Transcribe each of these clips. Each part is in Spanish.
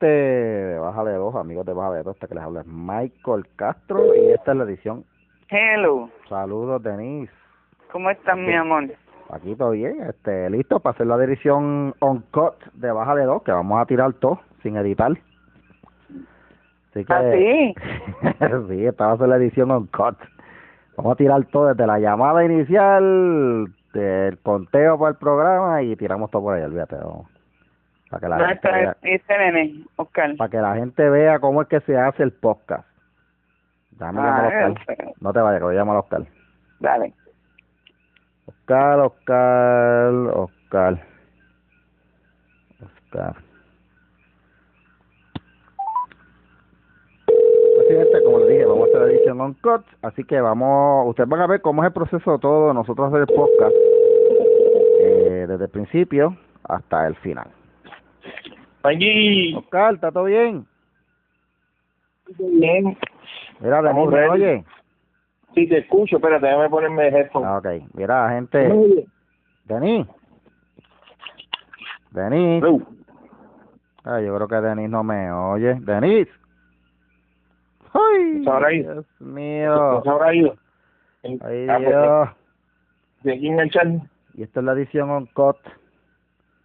gente de Baja de Dos, amigos de Baja de Dos, hasta que les habla Michael Castro y esta es la edición. Hello, Saludos, Denise. ¿cómo estás, mi amor? Aquí todo bien, este, listo para hacer la edición on cut de Baja de Dos, que vamos a tirar todo sin editar. Así que, ¿Ah, sí? sí, esta va a ser la edición on cut. Vamos a tirar todo desde la llamada inicial, del conteo para el programa y tiramos todo por ahí, olvídate. vamos. Para que la ¿Dónde gente vea, este nene, Oscar? para que la gente vea cómo es que se hace el podcast. Dame Ah, Oscar. No te vayas, que voy a llamar a Oscar. Dale. Oscar, Oscar, Oscar. Oscar. Presidente, como le dije, vamos a hacer la edición on cut, así que vamos, ustedes van a ver cómo es el proceso todo de nosotros hacer el podcast, eh, desde el principio hasta el final. Allí. Oscar, ¿está todo bien? Bien. Mira, Denis, ¿me oye? Sí, te escucho. Espérate, déjame ponerme headphone. Ah, ok. Mira, gente, Denis. Denis. Ah, yo creo que Denis no me oye. Denis. Ay, ¿Se habrá ido? Dios mío. ¿Se habrá ido? Ay, Ah, pues, Dios. De aquí enganchar. Y esta es la edición on cut.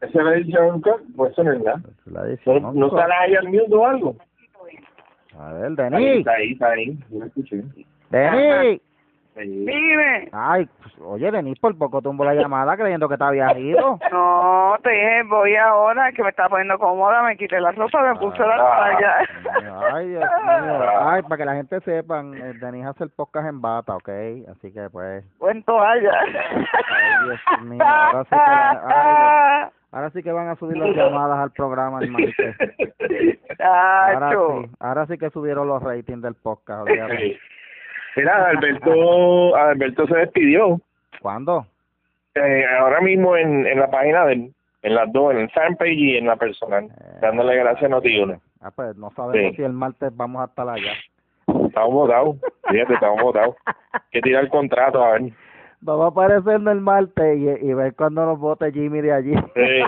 ¿Esa es la edición? Pues eso no es nada. Es la edición ¿No, no sale ahí al mute o algo? A ver, Ahí, Denis. está ahí, está ahí. Yo lo escuché. Denis. Dime. Ay, pues, oye, Denis, por poco tumbó la llamada creyendo que te había ido. No, te dije, voy ahora, que me estaba poniendo cómoda, me quité la ropa, me puse la toalla. Ay, Dios mío. Ay, para que la gente sepan, eh, Denis hace el podcast en bata, ¿ok? Así que, pues, O en toalla. Ay, Dios mío, ahora sí que la- ay, ahora sí que van a subir las llamadas al programa, hermano. Ahora sí, ahora sí que subieron los ratings del podcast, olvídate. Mira, Alberto, Alberto se despidió. ¿Cuándo? Eh, ahora mismo en, en la página de en las dos, en el fanpage y en la personal, dándole gracias a Noti1. Ah, pues no sabemos Sí. si el martes vamos a estar allá. Estamos votados, fíjate, estamos votados. Hay que tirar el contrato, a ver. Vamos a aparecernos el martes y, y ver cuándo nos vote Jimmy de allí. Sí.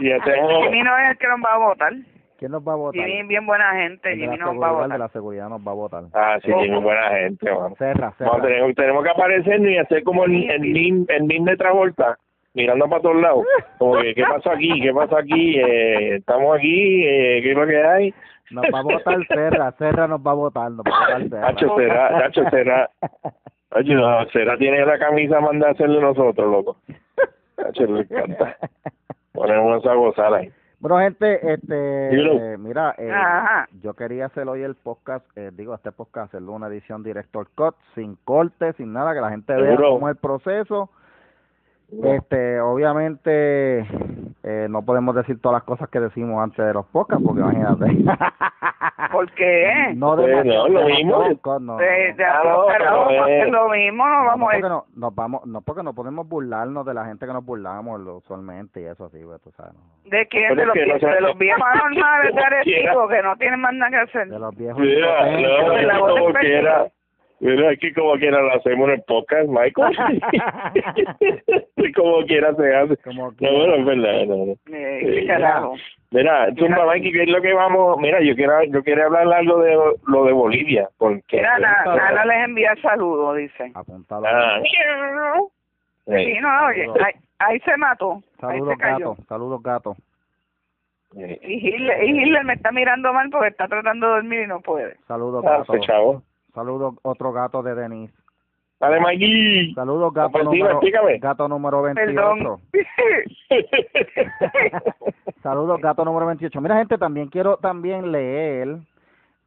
Y hacemos, Jimmy no es el que nos va a votar. ¿Quién nos va a votar? Jimmy bien buena gente, El Jimmy nos va a seguridad, el de votar. la seguridad nos va a votar. ah, sí, tiene buena gente, mano. Cerra, cerra. Vamos, tenemos, tenemos que aparecernos y hacer como el, el nin, el nin de Travolta, mirando para todos lados. Como que, ¿qué pasó aquí? ¿Qué pasó aquí? Eh, estamos aquí, eh, ¿qué es lo que hay? Nos va a votar Serra, Serra nos va a votar, nos va a votar Serra. Nacho será, Nacho será. Oye, no, será tiene la camisa manda a hacerle nosotros, loco. Nacho le encanta. Ponemos a gozar ahí. Bueno, gente, este, eh, mira, eh, yo quería hacer hoy el podcast, eh, digo, este podcast, hacerlo una edición director cut, sin corte, sin nada, que la gente vea cómo es el proceso. Este, obviamente, eh, no podemos decir todas las cosas que decimos antes de los podcasts, porque imagínate. ¿Por qué? no Pues, demasiado, no, lo mismo. no, De, de, hacer lo mismo, no No, vamos a porque no, nos vamos, no porque no podemos burlarnos de la gente que nos burlamos lo- usualmente y eso así, pues, tú sabes, ¿no? ¿De quién? De es los, que no vie- se- de los viejos de Arecibo que no tienen más nada que hacer. de los viejos Mira, impotentes. no, es voz como quiera. Mira, es que como quiera lo hacemos en el podcast, Michael. Como quiera se hace. Como No, bueno, es verdad. No, no. Eh, qué carajo. Mira, Zumba, Mikey, ¿qué es lo que vamos? Mira, yo quiero, yo quiero hablar algo de lo de Bolivia, porque... Mira, Na- Nana les envía saludos, dice. Apúntalo. Ah, Sí, no, oye, ahí, ahí se mató, ahí Saludos se cayó. gatos, saludos gatos. sí. Y Hitler, y Hitler me está mirando mal porque está tratando de dormir y no puede. Saludos Ah, gatos. ese chavo. Saludos otro gato de Denis. Dale, Mikey. Saludos gato número explícame. gato número 28. Perdón. Saludos gato número 28. Mira gente, también quiero también leer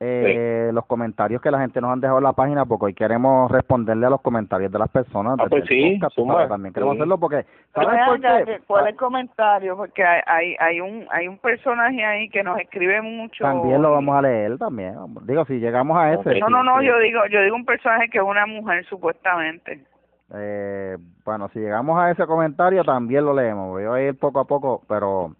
eh, los comentarios que la gente nos han dejado en la página porque hoy queremos responderle a los comentarios de las personas. Ah, pues sí, podcast, También queremos Sí. hacerlo porque ¿sabes por qué? ¿Cuál es el comentario? Porque hay, hay, hay un hay un personaje ahí que nos escribe mucho. También lo vamos a leer también. Digo, si llegamos a ese. No, sí, no, no, sí. yo digo yo digo un personaje que es una mujer supuestamente. Eh, bueno, si llegamos a ese comentario también lo leemos. Voy a ir poco a poco, pero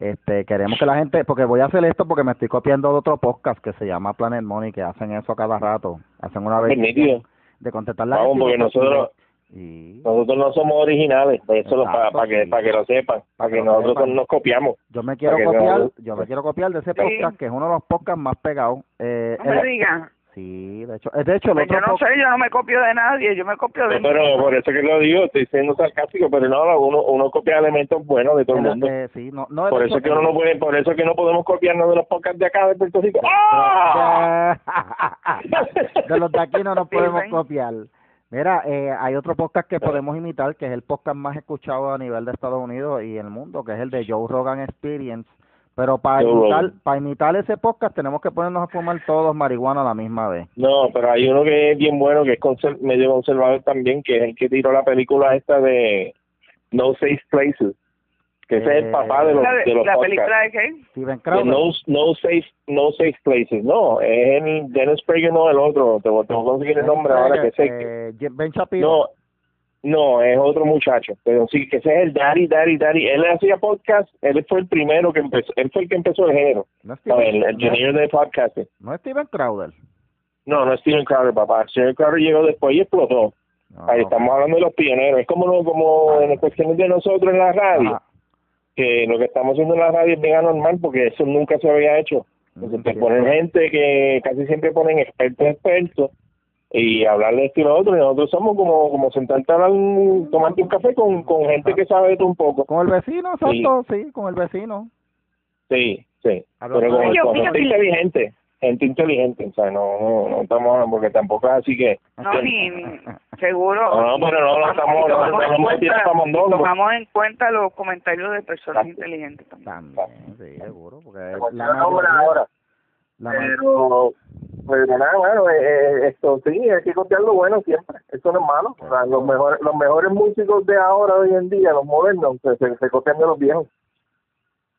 este queremos que la gente, porque voy a hacer esto porque me estoy copiando de otro podcast que se llama Planet Money, que hacen eso a cada rato. Hacen una vez de contestar la Vamos, porque nosotros- Y Nosotros no somos originales, eso para Exacto, que sí. para que lo sepan, para que nosotros sepan. nos copiamos. yo me quiero Para copiar, no- yo me quiero copiar de ese Sí. podcast que es uno de los podcasts más pegados. Eh, No me el- digan. Sí, de hecho, eh, de hecho Pues otro yo no sé, yo no me copio de nadie, yo me copio de pero por eso que lo digo, estoy siendo sarcástico, pero no, uno, uno copia elementos buenos de todo el el- mundo. eh, sí, no, no, Por hecho, eso que uno el- no puede, por eso que no podemos copiarnos de los podcasts de acá de Puerto Rico. ¡Ah! de los de aquí no nos podemos Dicen. copiar. Mira, eh, hay otro podcast que podemos imitar, que es el podcast más escuchado a nivel de Estados Unidos y el mundo, que es el de Joe Rogan Experience. Pero para Joe imitar, Rogan. para imitar ese podcast tenemos que ponernos a fumar todos marihuana a la misma vez. No, pero hay uno que es bien bueno, que es conser- medio conservador también, que es el que tiró la película esta de No Safe Places, que ese es el papá de los, la, de los la podcasts. película de qué? Steven De Crowder. no, no safe no safe places no es el Dennis Prager no el otro te voy, a conseguir el nombre ahora que sé eh, Ben Shapiro. no no es otro muchacho pero sí que ese es el Daddy Daddy Daddy. Él hacía podcast él fue el primero que empezó él fue el que empezó el género. No, el, el no, junior de podcasting. no es Steven Crowder. no no es Steven Crowder papá. Steven Crowder llegó después y explotó. No. Ahí estamos hablando de los pioneros. Es como lo- como en las cuestiones de nosotros en la radio que lo que estamos haciendo en la radio es bien anormal porque eso nunca se había hecho. Entonces te ponen gente que casi siempre ponen expertos expertos y hablar de esto y lo otro y nosotros somos como como sentarte a hablar, tomarte un café con, con gente que sabe todo un poco. Con el vecino, Sí. exacto, sí, con el vecino. Sí, sí. Pero con, con gente inteligente, gente inteligente, o sea, no, no, no estamos hablando porque tampoco es así que... No, ni, ni- seguro. No, no, pero no, no estamos- no, Tomamos no en vamos a tirar cuenta- pa' mondongo. Tomamos en cuenta los comentarios de personas Exacto. inteligentes también. También, sí, seguro, porque la ahora. la ma- pero pero nada bueno eh, eh, esto sí hay que copiar lo bueno siempre eso no es malo o sea, los mejores los mejores músicos de ahora hoy en día los modernos se, se, se copian de los viejos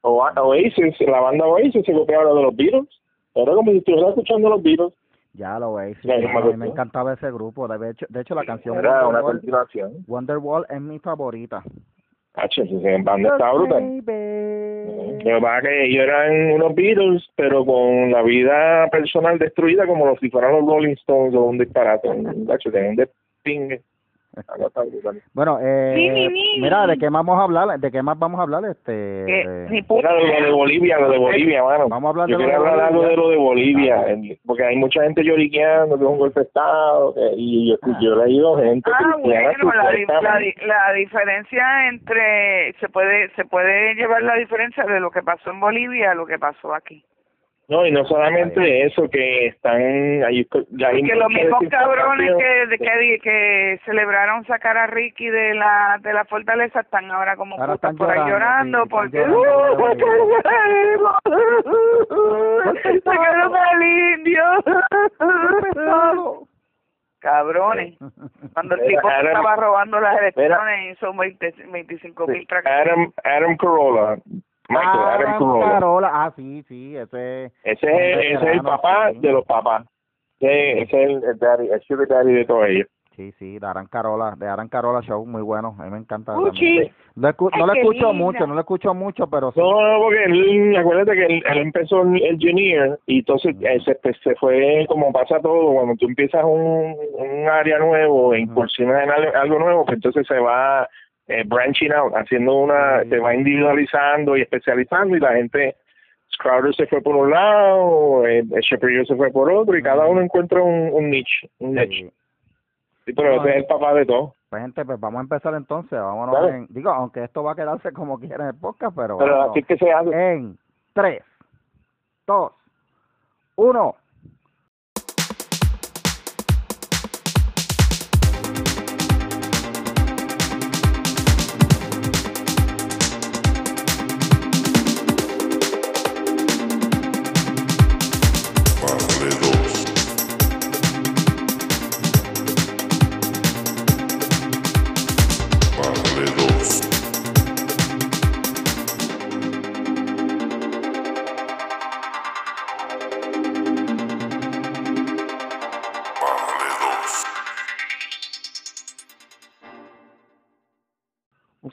o Oasis la banda Oasis se copiaba de los Beatles era como si estuviera escuchando los Beatles Ya lo veis, sí, a mí me encantaba ese grupo. De hecho, de hecho la canción era una Wonderwall, continuación Wonderwall es mi favorita. H esa banda está brutal. Lo que pasa es que ellos eran unos Beatles, pero con la vida personal destruida como si fueran los Rolling Stones o un disparate. Hacho, tenían un despingue. Algo. Bueno, eh, ni. mira, ¿de qué más vamos a hablar? ¿De qué más vamos a hablar? Este, de- puta Era lo de Bolivia, lo de Bolivia, mano. Vamos a hablar Yo de lo de hablar algo Bolivia. de lo de Bolivia, el- porque hay mucha gente lloriqueando que es un golpe de Estado, y yo, yo he leído gente Ah, bueno, la, di- la, di- la diferencia entre se puede se puede llevar la diferencia de lo que pasó en Bolivia a lo que pasó aquí. No, y no solamente eso, que están... Hay que los mismos cabrones que, de- que di- que celebraron sacar a Ricky de la de la fortaleza están ahora como Ahora putas están por ahí llorando, sí, porque llorando, ¡Uh, sacaron al indio. Pesado. cabrones cuando el tipo se Adam- estaba robando las elecciones hizo 20, 25 mil Adam, Adam Carolla, Michael, Ah. Carola. Ah, sí, sí, ese Ese es, ese es el papá sí. de los papás. Ese ese es el, el daddy, el sugar daddy de todos ellos. Sí, sí, de Aran Carola, de Aran Carola Show, muy bueno, a mí me encanta. Uchi. No, escu- no lo escucho linda. mucho, no lo escucho mucho, pero sí. No, no, porque él, acuérdate que él, él empezó el, junior y entonces eh, se, pues, se fue como pasa todo, cuando tú empiezas un, un área nuevo e incursionas en algo, algo nuevo, pues entonces se va eh, branching out, haciendo una, Sí. se va individualizando y especializando y la gente, Crowder se fue por un lado, eh, se fue por otro y cada uno encuentra un, un niche, un niche. Sí. Pero No, ese es el papá de todo. Pues gente, pues vamos a empezar entonces, vámonos en, digo, aunque esto va a quedarse como quiera en el podcast, pero, Pero vámonos. así es que se hace. en 3, 2, 1.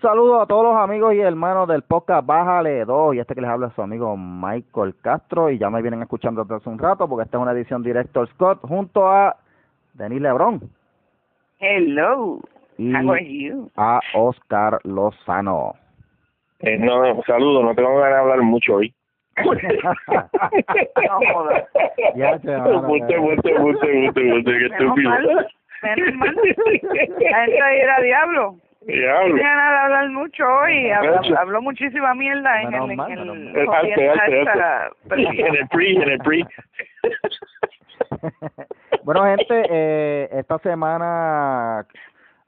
Saludo a todos los amigos y hermanos del podcast Bájale 2 y este que les habla es su amigo Michael Castro y ya me vienen escuchando desde hace un rato porque esta es una edición Director Scott junto a Denis Lebron. hello y How are you? a Oscar Lozano. Eh, no, saludos, no tengo ganas de hablar mucho hoy. No jodas. Ya, mano, Buste, buste, buste, buste, buste, qué Menos estúpido. mal, menos mal. La gente era diablo. Diablo. tenía nada hablar mucho hoy, habló, habló muchísima mierda en el, en el mal. Arte, arte, esta- arte. En el pre, en el pre. bueno, gente, eh, esta semana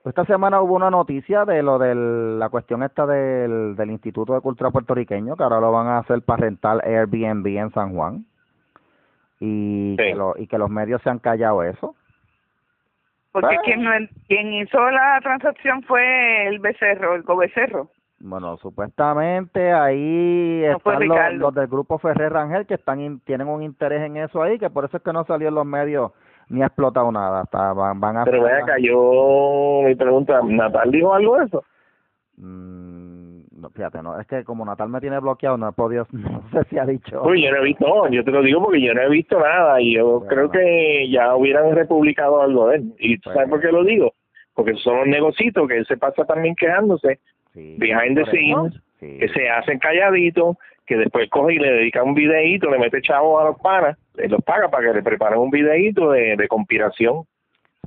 esta semana hubo una noticia de lo de la cuestión esta del, del Instituto de Cultura Puertorriqueño, que ahora lo van a hacer para rentar Airbnb en San Juan. Y, Sí. que lo, y que los medios se han callado eso. Porque Ah. quien, quien hizo la transacción fue el becerro, el cobecerro. Bueno, supuestamente ahí No están los, los del grupo Ferrer Rangel que están in- tienen un interés en eso ahí, que por eso es que no salió en los medios ni ha explotado nada. Hasta van, van a Pero acá, yo mi pregunta, ¿Natal dijo algo de eso? Mm, no, fíjate, no, es que como Natal me tiene bloqueado, no he podido, no sé si ha dicho. Uy, yo no he visto, no, yo te lo digo porque yo no he visto nada y yo Bueno. creo que ya hubieran republicado algo de él. ¿Y tú sabes por qué lo digo? Porque son los negocitos que él se pasa también quejándose, Sí, behind the scenes, sí. que se hacen calladitos, que después coge y le dedica un videíto, le mete chavos a los panas, los paga para que le preparen un videíto de, de conspiración.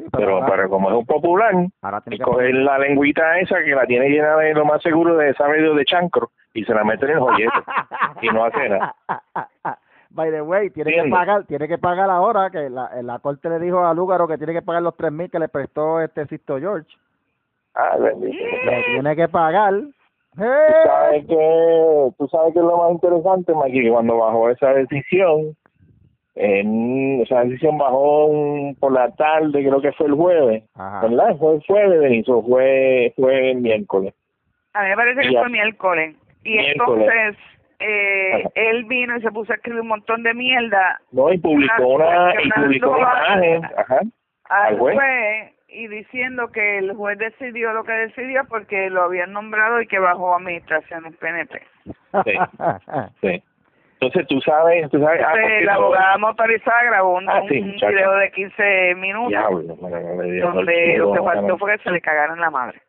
Sí, Pero, ahora, pero como es un popular, ahora tiene y que coger la lengüita esa que la tiene llena de lo más seguro de esa medio de chancro y se la mete en el joyete y no hace nada. By the way, tiene que pagar, tiene que pagar ahora que la, la corte le dijo a Lúgaro que tiene que pagar los tres mil que le prestó este Sisto George. Ah. Le tiene que pagar. Tú sabes que, tú sabes que es lo más interesante, que cuando bajó esa decisión, en, esa decisión bajó un- por la tarde, creo que fue el jueves, Ajá. ¿verdad? Fue el jueves, Benicio, fue, fue el miércoles. A mí me parece que Ya. fue miércoles. Y Miércoles. entonces eh, Ajá. él vino y se puso a escribir un montón de mierda No, y publicó una, y publicó una imagen, ajá, al Al juez. juez y diciendo que el juez decidió lo que decidió porque lo habían nombrado y que bajó administraciones PNP. sí, sí. Entonces tú sabes, tú sabes, ah, porque la no- abogada motorizada grabó un, Ah, sí, un muchacho. video de 15 minutos Diablo, donde lo que faltó fue que se le cagaran la madre.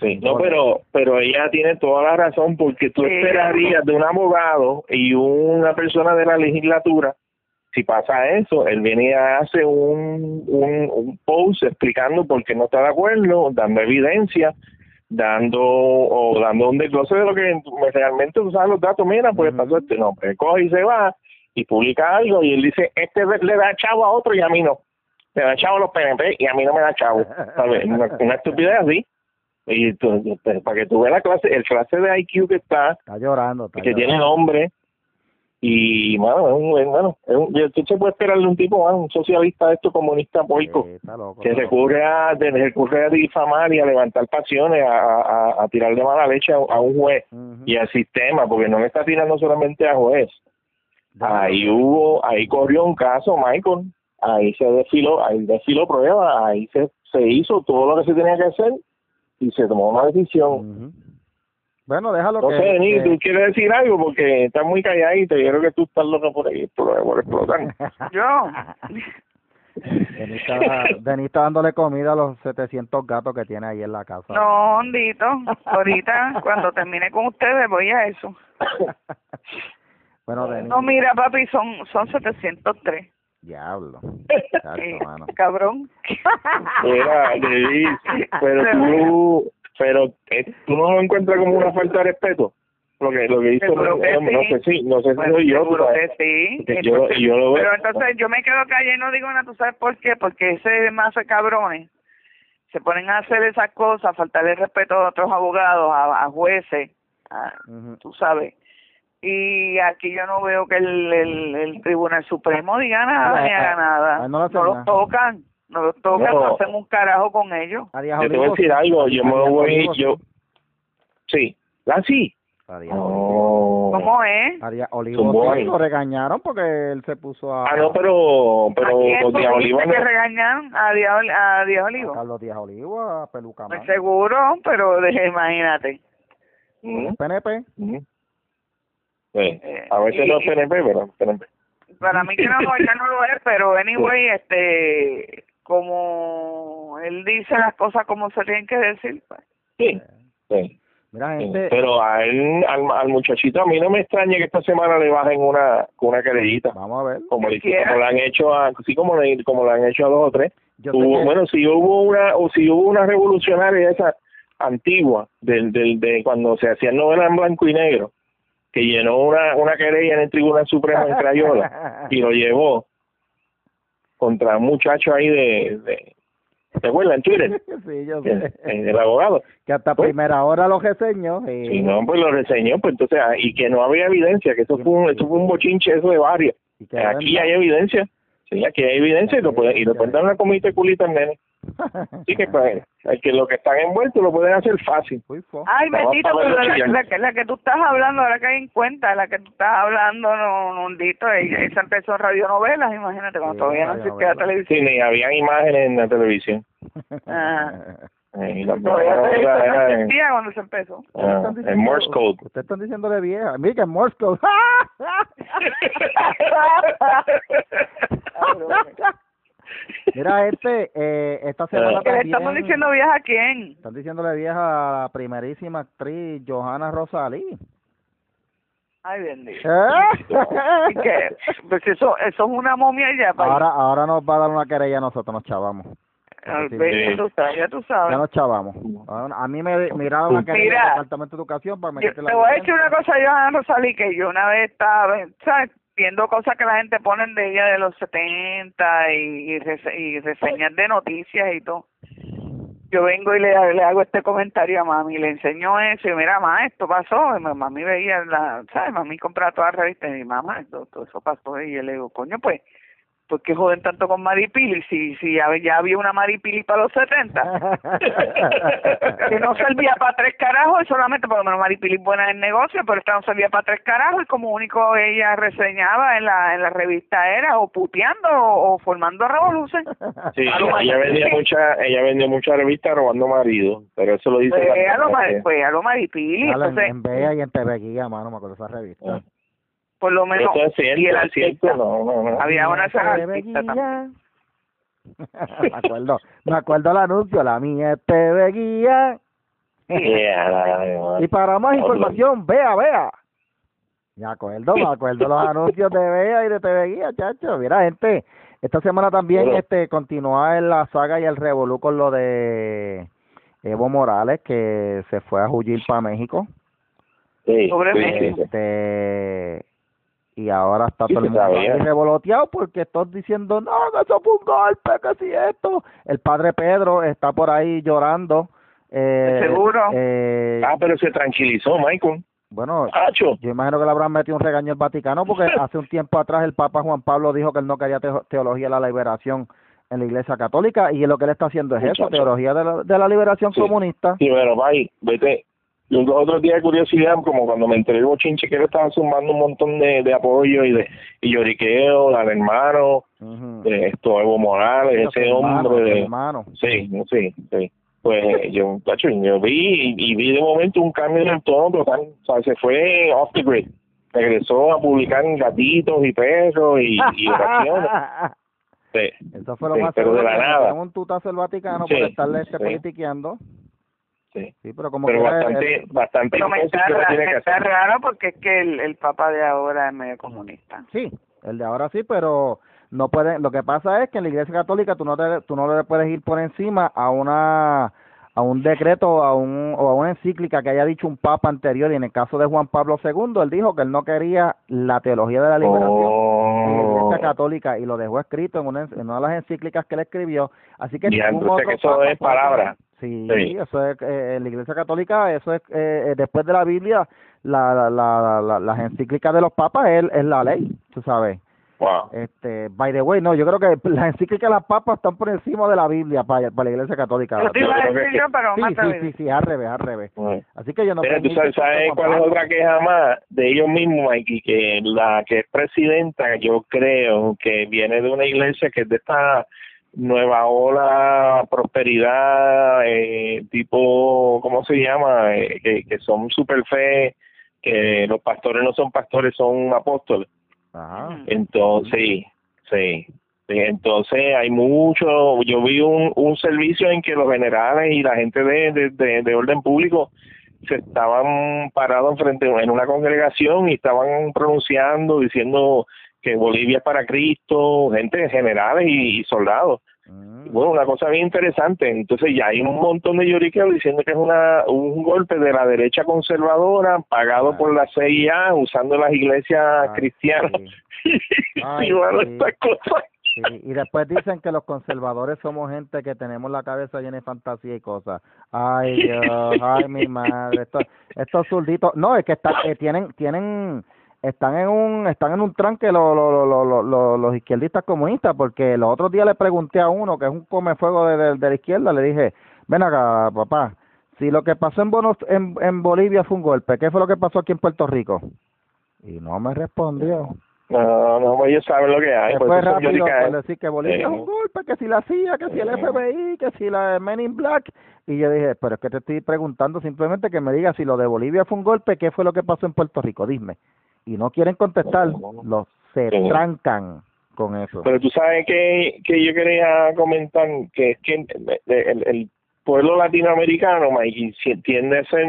Sí, no, pero, pero ella tiene toda la razón porque tú Sí. esperarías de un abogado y una persona de la legislatura, si pasa eso, él viene y hace un, un, un post explicando por qué no está de acuerdo, dando evidencia, dando o dando un desglose de lo que realmente tú sabes los datos, mira, pues pasó este, no, pues coge y se va y publica algo y él dice, este le da chavo a otro y a mí no. Le da chavo a los PNP y a mí no me da chavo. ¿Sabes? Una, una estupidez así. Y tú- pues, para que tú veas la clase, el clase de IQ que está, Está llorando. Está que tiene nombre, y bueno, es un, es- bueno, es un, tú se puede esperarle un tipo, mano, un socialista de esto, comunista poico, loco, que recurre a, de- recurre a difamar y a levantar pasiones, a, a, a tirar de mala leche a, a un juez y al sistema, porque no le está tirando solamente a juez. Ahí hubo, ahí corrió un caso, Michael, ahí se desfiló, ahí desfiló prueba, ahí se, se hizo todo lo que se tenía que hacer y se tomó una decisión. Bueno, déjalo No que... sé, Denis, que- tú quieres decir algo porque estás muy calladito. Yo creo que tú estás loco por ahí, por, por explotar. Yo, Denis está, Denis está dándole comida a los 700 gatos que tiene ahí en la casa. no, hondito, ahorita cuando termine con ustedes voy a eso. bueno, Denis, No, mira, papi, son son 703. diablo. Eh, Chacho, mano. cabrón. Mira, Denis, pero tú, pero eh, tú no lo encuentras como una falta de respeto. Lo que, lo que hizo, no, que no sí. sé si, no sé si Bueno, soy yo, pero que sí. porque yo, Entonces- yo lo veo. Pero entonces yo me quedo callada y no digo nada, ¿tú sabes por qué? Porque ese mazo de cabrones se ponen a hacer esas cosas, a faltarle respeto a otros abogados, a, a jueces, a- tú sabes. Y aquí yo no veo que el, el, el Tribunal Supremo diga nada ni haga nada. no nada. tocan, no los tocan, no. No. hacen un carajo con ellos. A Díaz Yo te voy a Olivos, decir algo, yo me a voy, Olivos, yo, sí, ¿ah, sí? A Díaz Olivos. Oh. ¿Cómo es? A Díaz Olivos Tumbó sí, ahí. lo regañaron porque él se puso a... Ah, no, pero, pero ¿A quién los Díaz Oliva que regañaron a Díaz, a Díaz a Olivo? Carlos Díaz Olivos, a Peluca Pues seguro, pero de- imagínate. Mm, PNP. mm. Sí. Eh, A veces y- no es PNP, pero PNP. Para mí que no, ya no lo es, pero anyway, este, como él dice las cosas como se tienen que decir, pues. Sí, sí. Mira, sí. gente, Pero a él, al, al muchachito, a mí no me extraña que esta semana le bajen una, con una querellita. vamos a ver. Como le, como le han hecho a, sí, como le, como le han hecho a dos o tres. Yo Hubo- bueno, si hubo una, o si hubo una revolucionaria esa antigua, del, del, de cuando se hacían novelas en blanco y negro, que llenó una, una querella en el Tribunal Supremo en Crayola y lo llevó contra un muchacho ahí de, de ¿te acuerdas? En Twitter, sí, yo el, sé. el abogado. Que hasta Pues- primera hora lo reseño. Y... Si no, pues lo reseñó, pues entonces, ah, y que no había evidencia, que eso fue un, eso fue un bochinche eso de que Aquí hay evidencia, sí, aquí hay evidencia y lo pueden, y le pueden dar una comida de culito al nene. Así que, pues, el que los que están envueltos lo pueden hacer fácil. Ay, bendito, pero la, la que, la que tú estás hablando, ahora que hay en cuenta, la que tú estás hablando, no, nondito, ella, esa empezó en radionovelas, imagínate, cuando Sí, todavía no existía la televisión. Sí, ni habían imágenes en la televisión. Ah. Eh, la Todavía la la existía cuando se empezó. ah, Están en diciendo- Morse Code. Ustedes están diciéndole vieja. Mira que en Morse Code. Mira, este, eh, esta semana ¿Que le también... estamos diciendo vieja a quién? Están diciéndole vieja a la primerísima actriz Johanna Rosalí. Ay, bendito. ¿Eh? ¿Y qué? Pues eso, eso es una momia ya, para Ahora, ahora nos va a dar una querella a nosotros, nos chavamos. Ay, sí. ya tú sabes, ya tú sabes. Ya nos chavamos. A mí me miraron una querella Mira, del Departamento de Educación para Yo, meterte te voy a decir una cosa, Johanna Rosalí, que yo una vez estaba, ¿sabes? Viendo cosas que la gente ponen de ella de los 70 y, y, rese- y reseñas de noticias y todo. Yo vengo y le, le hago este comentario a mami, le enseño eso y mira, mamá, esto pasó. Y mi- mami veía, la, ¿sabes? Mami compraba todas las revistas y mi mamá, todo eso pasó. Y yo le digo, coño, pues, ¿por qué joden tanto con Maripili si, si ya, ya había una Maripili para los 70? que no servía para tres carajos y solamente por lo menos Maripili es buena en negocio pero esta no servía para tres carajos y como único ella reseñaba en la en la revista era o puteando o, o formando revolución. Sí, ella vendía mucha, ella vendió muchas revistas robando marido, pero eso lo dice pues la- a lo, pues a lo Maripili en, entonces en Bea y en TV Guía, mano, me acuerdo esa revista. Por lo menos Eso es cierto, y el es artista no, no, no. había una artista también me acuerdo, me acuerdo el anuncio, la mía es TV Guía. Yeah, Y para más información, vea, vea. Me acuerdo, me acuerdo los anuncios de Vea y de TV Guía, chacho. Mira, gente, esta semana también Bueno. este continúa en la saga y el revolú con lo de Evo Morales, que se fue a huir para México. sí, Pobre sí, México. sí, sí. Este, y ahora está Sí, todo el mundo revoloteado porque todos diciendo, no, que eso fue un golpe, que si esto. El padre Pedro está por ahí llorando. Eh, Seguro. Eh, Ah, pero se tranquilizó, Michael. bueno, yo imagino que le habrán metido un regaño al Vaticano porque hace un tiempo atrás el Papa Juan Pablo dijo que él no quería teo- teología de la liberación en la Iglesia Católica y lo que él está haciendo es eso, teología de la, de la liberación Sí. comunista. Sí, pero bye, vete. Yo los otros días de curiosidad, como cuando me enteré bochinche que le estaban sumando un montón de, de apoyo y de y lloriqueo al hermano, de esto, Evo Morales, ese hombre de... hermanos. Sí, sí, sí. Pues yo, tacho, yo vi y, y vi de momento un cambio en el tono total. O sea, se fue off the grid. Regresó a publicar gatitos y perros y, y oraciones. Sí. Eso fue lo Sí, más pero de la nada. un tutazo al Vaticano Sí, por estarle este politiqueando. Sí. Sí, pero como Pero bastante, él- bastante pero me intenso está, tiene que raro porque es que el, el papa de ahora es medio comunista Sí, el de ahora sí, pero no puede. Lo que pasa es que en la Iglesia Católica tú no te, tú no le puedes ir por encima a una a un decreto a un, o a una encíclica que haya dicho un papa anterior y en el caso de Juan Pablo II él dijo que él no quería la teología de la liberación en la Oh. Iglesia Católica y lo dejó escrito en una, en una de las encíclicas que él escribió así que Ya, ningún entonces otro que eso papa es palabra. Sí, Sí. eso es eh, en la Iglesia Católica, eso es eh, después de la Biblia, la, la, la, la- las encíclicas de los papas es, es la ley, tú sabes. Wow. Este, by the way, no, yo creo que las encíclicas de las papas están por encima de la Biblia para, para la Iglesia Católica. Yo te iba a creo que decir sí. yo, pero Sí, más sí, tarde. sí, sí, al revés, al revés. Bueno. Así que yo no tú permito sabes, ¿sabes cuál es otra queja más de ellos mismos, Mikey? Que la que es presidenta, yo creo que viene de una iglesia que es de esta nueva ola, prosperidad, eh, tipo, ¿cómo se llama? Eh, que, que son super fe, que los pastores no son pastores, son apóstoles. Ajá. Entonces, sí, sí. Entonces hay mucho, yo vi un, un servicio en que los generales y la gente de, de, de, de orden público se estaban parados frente en una congregación y estaban pronunciando, diciendo que Bolivia es para Cristo, gente generales y, y soldados. Mm. Bueno, una cosa bien interesante. Entonces ya hay un montón de lloriqueos diciendo que es una un golpe de la derecha conservadora pagado Ah. por la CIA usando las iglesias Ay, cristianas. Ay, y bueno, sí. estas cosas. Sí, y después dicen que los conservadores somos gente que tenemos la cabeza llena de fantasía y cosas. Ay, Dios, ay, mi madre, estos, estos zurditos, no, es que están, eh, tienen, tienen, están en un, están en un tranque los, los, los, los, izquierdistas comunistas, porque los otros días le pregunté a uno que es un comefuego de, de, la izquierda, le dije, ven acá, papá, si lo que pasó en, en, en Bolivia fue un golpe, ¿qué fue lo que pasó aquí en Puerto Rico? Y no me respondió. No, no, pues ellos saben lo que hay. Por fue rápido lloriqueos. por decir que Bolivia Eh, es un golpe, que si la CIA, que si el eh. FBI, que si la Men in Black. Y yo dije, pero es que te estoy preguntando simplemente que me digas si lo de Bolivia fue un golpe, ¿qué fue lo que pasó en Puerto Rico? Dime. Y no quieren contestar, los se Sí. trancan con eso. Pero tú sabes que, que yo quería comentar que es que el, el pueblo latinoamericano, Mike, si- tiende a ser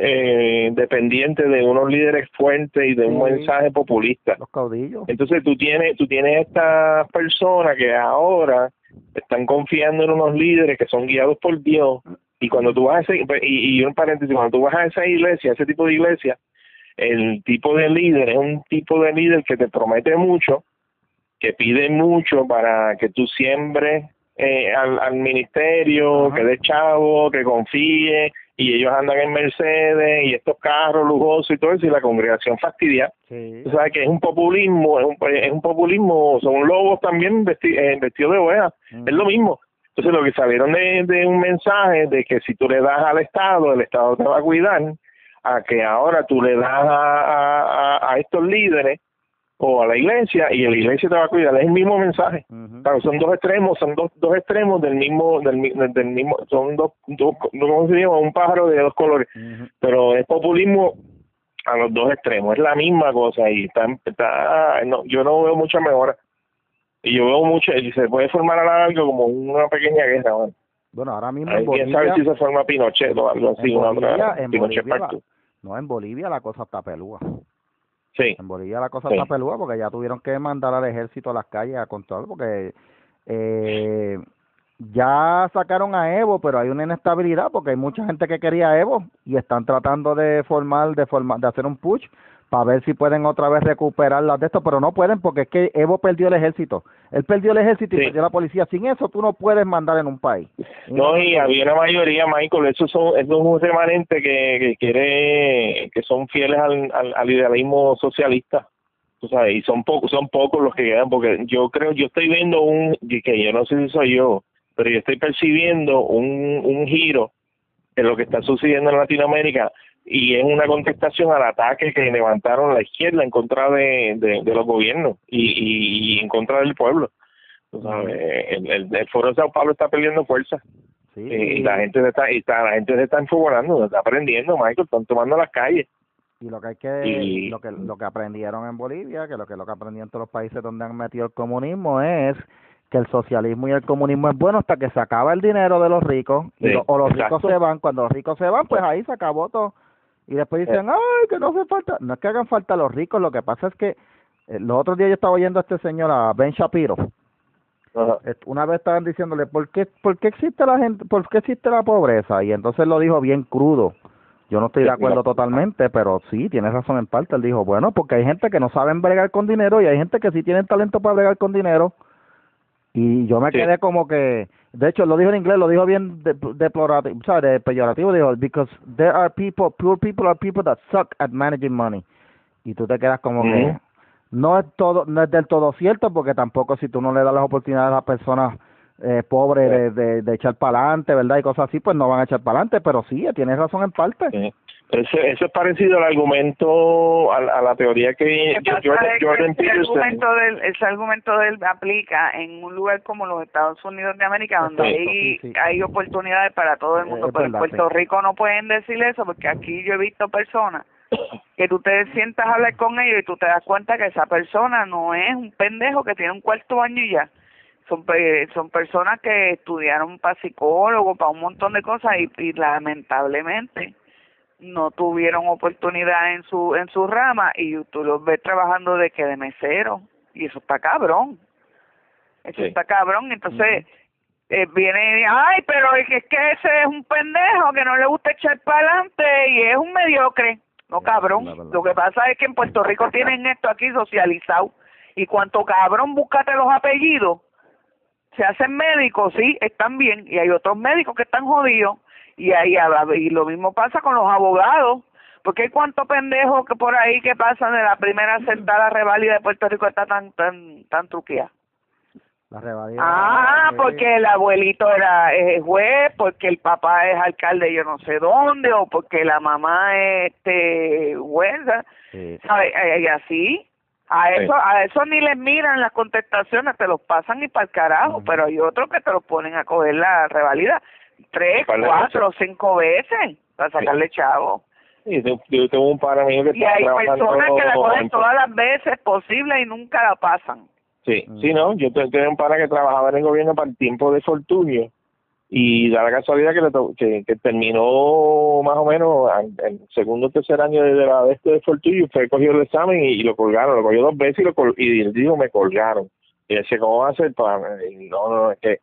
eh, dependiente de unos líderes fuertes y de un Sí. mensaje populista. Los caudillos. Entonces tú tienes, tú tienes estas personas que ahora están confiando en unos líderes que son guiados por Dios y cuando tú vas a ese, y, y un paréntesis, cuando tú vas a esa iglesia, ese tipo de iglesia, el tipo de líder es un tipo de líder que te promete mucho, que pide mucho para que tú siembres eh, al, al ministerio, Ajá. que des chavo, que confíe, y ellos andan en Mercedes y estos carros lujosos y todo eso, y la congregación fastidia. Sí. Sabes que es un populismo, es un, es un populismo, son lobos también vesti- eh, vestidos de oveja, Mm. es lo mismo. Entonces lo que salieron de, de un mensaje de que si tú le das al Estado, el Estado te va a cuidar, a que ahora tú le das a, a- a estos líderes o a la iglesia y la iglesia te va a cuidar, es el mismo mensaje. Claro, son dos extremos, son dos, dos extremos del mismo, del, del mismo, son dos, dos, ¿cómo se llama? Un pájaro de dos colores pero es populismo a los dos extremos, es la misma cosa y está, está no, yo no veo mucha mejora y yo veo mucho, y se puede formar a la larga como una pequeña guerra, bueno. Bueno, ahora mismo en quién sabe Bolivia, si se forma Pinochet o algo así, una Bolivia, otra Pinochet Bolivia, two. no, en Bolivia la cosa está pelúa. Sí, En Bolivia la cosa Sí. está pelúa porque ya tuvieron que mandar al ejército a las calles a controlar porque eh, ya sacaron a Evo, pero hay una inestabilidad porque hay mucha gente que quería a Evo y están tratando de formar, de formar, de hacer un push para ver si pueden otra vez recuperar las de esto, pero no pueden porque es que Evo perdió el ejército. Él perdió el ejército y perdió la policía. Sin eso tú no puedes mandar en un país. no, y había una mayoría, Michael, esos son, eso es un remanente que, que quiere, que son fieles al, al, al idealismo socialista. Tú sabes, y son pocos, son pocos los que quedan, porque yo creo, yo estoy viendo un, que yo no sé si soy yo, pero yo estoy percibiendo un, un giro en lo que está sucediendo en Latinoamérica y es una contestación al ataque que levantaron la izquierda en contra de, de, de los gobiernos y, y, y en contra del pueblo. El, el, el Foro de Sao Paulo está perdiendo fuerza Sí, y la gente se está, y está, la gente se está enfogonando, se está aprendiendo, Michael, están tomando las calles. y lo que hay que y- lo que lo que aprendieron en Bolivia que lo que lo que aprendieron en todos los países donde han metido el comunismo es que el socialismo y el comunismo es bueno hasta que se acaba el dinero de los ricos y lo- o los exacto. ricos se van cuando los ricos se van pues ahí se acabó todo y después dicen ay que no hace falta no es que hagan falta los ricos lo que pasa es que eh, los otros días yo estaba oyendo a este señor a Ben Shapiro. Ajá. eh, una vez estaban diciéndole por qué por qué existe la gente por qué existe la pobreza y entonces lo dijo bien crudo. Yo no estoy de acuerdo totalmente pero sí tiene razón en parte. Él dijo bueno porque hay gente que no saben bregar con dinero y hay gente que sí tienen talento para bregar con dinero y yo me Sí. quedé como que de hecho lo dijo en inglés lo dijo bien de, deplorativo peyorativo dijo because there are people poor people are people that suck at managing money. Y tú te quedas como que no es todo no es del todo cierto porque tampoco si tú no le das las oportunidades a las personas eh, pobres de, de, de echar para adelante verdad y cosas así pues no van a echar para adelante pero sí tienes razón en parte. Sí. Eso, eso es parecido al argumento, a, a la teoría que Jordan, Jordan ese Peterson. argumento del ese argumento de él aplica en un lugar como los Estados Unidos de América donde hay sí, sí. hay oportunidades para todo el Eh, mundo pero en Puerto sí. Rico no pueden decir eso porque aquí yo he visto personas que tú te sientas a hablar con ellos y tú te das cuenta que esa persona no es un pendejo que tiene un cuarto año y ya son pe- son personas que estudiaron para psicólogo, para un montón de cosas y, y lamentablemente no tuvieron oportunidad en su en su rama y tú los ves trabajando de que de mesero. Y eso está cabrón. Eso Sí. está cabrón, entonces eh, viene y ay, pero es que, es que ese es un pendejo que no le gusta echar para adelante y es un mediocre. No, cabrón. Lo que pasa es que en Puerto Rico tienen esto aquí socializado. Y cuanto cabrón búscate los apellidos, se hacen médicos, sí, están bien, y hay otros médicos que están jodidos, y ahí y lo mismo pasa con los abogados, porque hay cuántos pendejos que por ahí que pasan de la primera sentada reválida de Puerto Rico está tan tan tan truqueada. La revalida. Ah, porque el abuelito era eh, juez, porque el papá es alcalde yo no sé dónde, o porque la mamá es este jueza, Sí. ¿sabes? Eh, Y así, a Sí. eso, a eso ni les miran las contestaciones, te los pasan y para el carajo, pero hay otros que te los ponen a coger la revalida tres, de cuatro, cinco veces para sacarle chavo. Y yo, yo tengo un par mío que Y está hay personas que la cogen en- todas las veces posibles y nunca la pasan. Sí, sí, no, yo te- tenía un pana que trabajaba en el gobierno para el tiempo de Fortunio y da la casualidad que, le to- que, que terminó más o menos en el segundo o tercer año de la de este de Fortunio, fue cogió el examen y, y lo colgaron, lo cogió dos veces y lo col- y él dijo me colgaron. Y decía, ¿cómo va a ser? para Y no, no, es que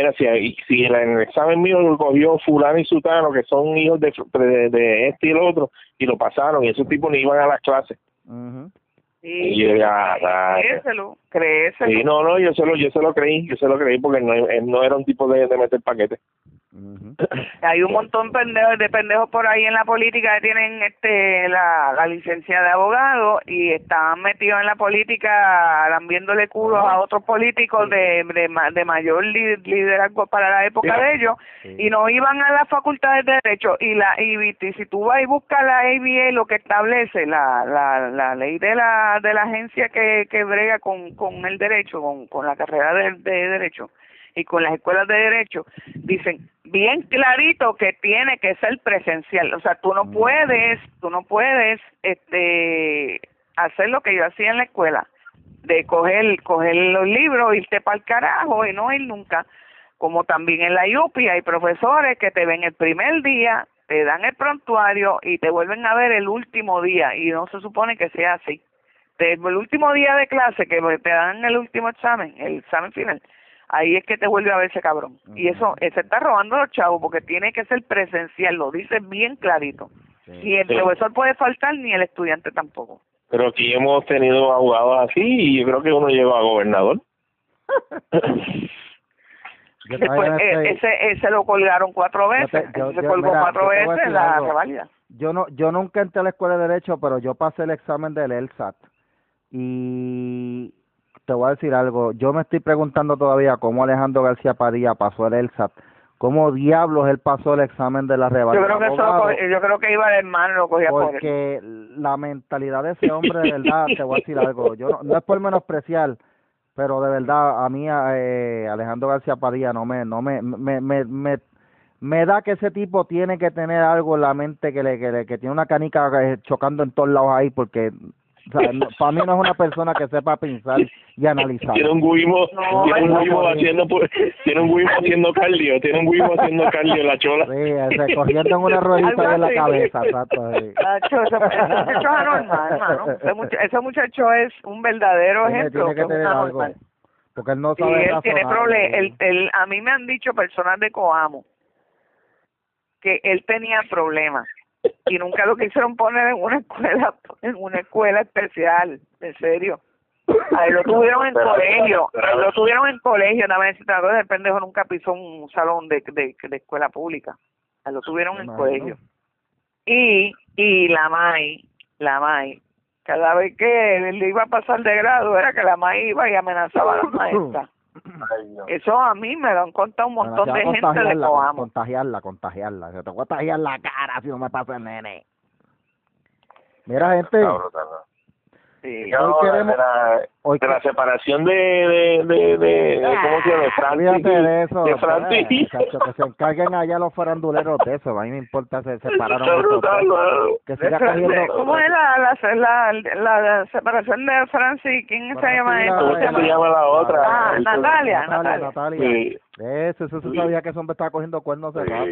era si, si en el examen mío lo cogió fulano y sutano, que son hijos de, de, de este y el otro, y lo pasaron, y esos tipos ni iban a las clases. Ujú. Y Y yo créeselo, créeselo. Sí, no, no, yo se lo, yo se lo creí, yo se lo creí porque no, él no era un tipo de, de meter Hay un montón pendejos, de pendejos por ahí en la política que tienen este la, la licencia de abogado y están metidos en la política lambiéndole culos a otros políticos de, de, ma- de mayor li- liderazgo para la época Sí. de ellos Sí. y no iban a las facultades de derecho y la y, viste, si tú vas y buscas la ABA lo que establece la la, la ley de la de la agencia que, que brega con, con el derecho con, con la carrera de, de derecho y con las escuelas de derecho dicen bien clarito que tiene que ser presencial. O sea tú no Mm. puedes tú no puedes este hacer lo que yo hacía en la escuela de coger coger los libros irte para el carajo y no ir nunca. Como también en la IUPI hay profesores que te ven el primer día te dan el prontuario y te vuelven a ver el último día y no se supone que sea así. Te- el último día de clase que te dan el último examen el examen final ahí es que te vuelve a ver ese cabrón. Y eso, se está robando los chavos porque tiene que ser presencial, lo dice bien clarito. Ni el Sí. profesor puede faltar ni el estudiante tampoco. Pero aquí hemos tenido abogados así y yo creo que uno llegó a gobernador. Después, no eh, ese, ese lo colgaron cuatro Yo te- veces, yo- se yo- colgó mira, cuatro veces la algo. yo no yo nunca entré a la escuela de derecho pero yo pasé el examen del ELSAT y te voy a decir algo. Yo me estoy preguntando todavía cómo Alejandro García Padilla pasó el ELSAT cómo diablos él pasó el examen de la Yo revalida creo que eso lo abogado, co- yo creo que iba el hermano lo cogía por él. porque la mentalidad de ese hombre de verdad te voy a decir algo. Yo no, no es por menospreciar pero de verdad a mí eh, Alejandro García Padilla no me no me me, me, me me da que ese tipo tiene que tener algo en la mente que le que, le- que tiene una canica eh, chocando en todos lados ahí porque o sea, no- para mí no es una persona que sepa pensar y analizar Tiene un guimo, No, tiene un guimo haciendo, tiene un guimo haciendo cardio, tiene un guimo haciendo cardio en la chola. sí ese, corriendo en una ruedita en la cabeza exacto sí. Ese, muchacho es anormal, hermano. Ese, mucha- ese muchacho es un verdadero Tiene- ejemplo tiene que tener algo porque él no Y sabe él tiene problemas. Él, él- a mí me han dicho personas de Coamo que él tenía problemas y nunca lo quisieron poner en una escuela en una escuela especial, en serio. A él lo tuvieron en Pero- colegio, lo tuvieron en colegio, una vez el pendejo nunca pisó un salón de, de, de escuela pública, a él lo tuvieron en Imagino. colegio. Y, y la MAI, la MAI, cada vez que él iba a pasar de grado era que la MAI iba y amenazaba a la maestra. Eso a mí me lo han contado un montón de gente de Coamo. contagiarla, contagiarla. Se te voy a contagiar la cara si no me pasa el nene. Mira, gente, Cabrón, cabrón. Sí. No, Hoy de queremos- la, hoy de la separación de, de, de, de, de- ¿cómo se llama? De Francis. Olvídate de eso. De Francis. eh, que se encarguen allá los faranduleros de eso. A mí me importa se separaron. Estos brutal. Que De siga cogiendo. de- ¿Cómo es la, la, la, la, separación de Francis? ¿Quién se Francis, llama la- esto? ¿Cómo ¿Cómo se llama la otra? Ah, El- Natalia, Natalia, Natalia. Natalia. Sí. Eso, eso, eso sabía que ese hombre estaba cogiendo cuernos hace Sí.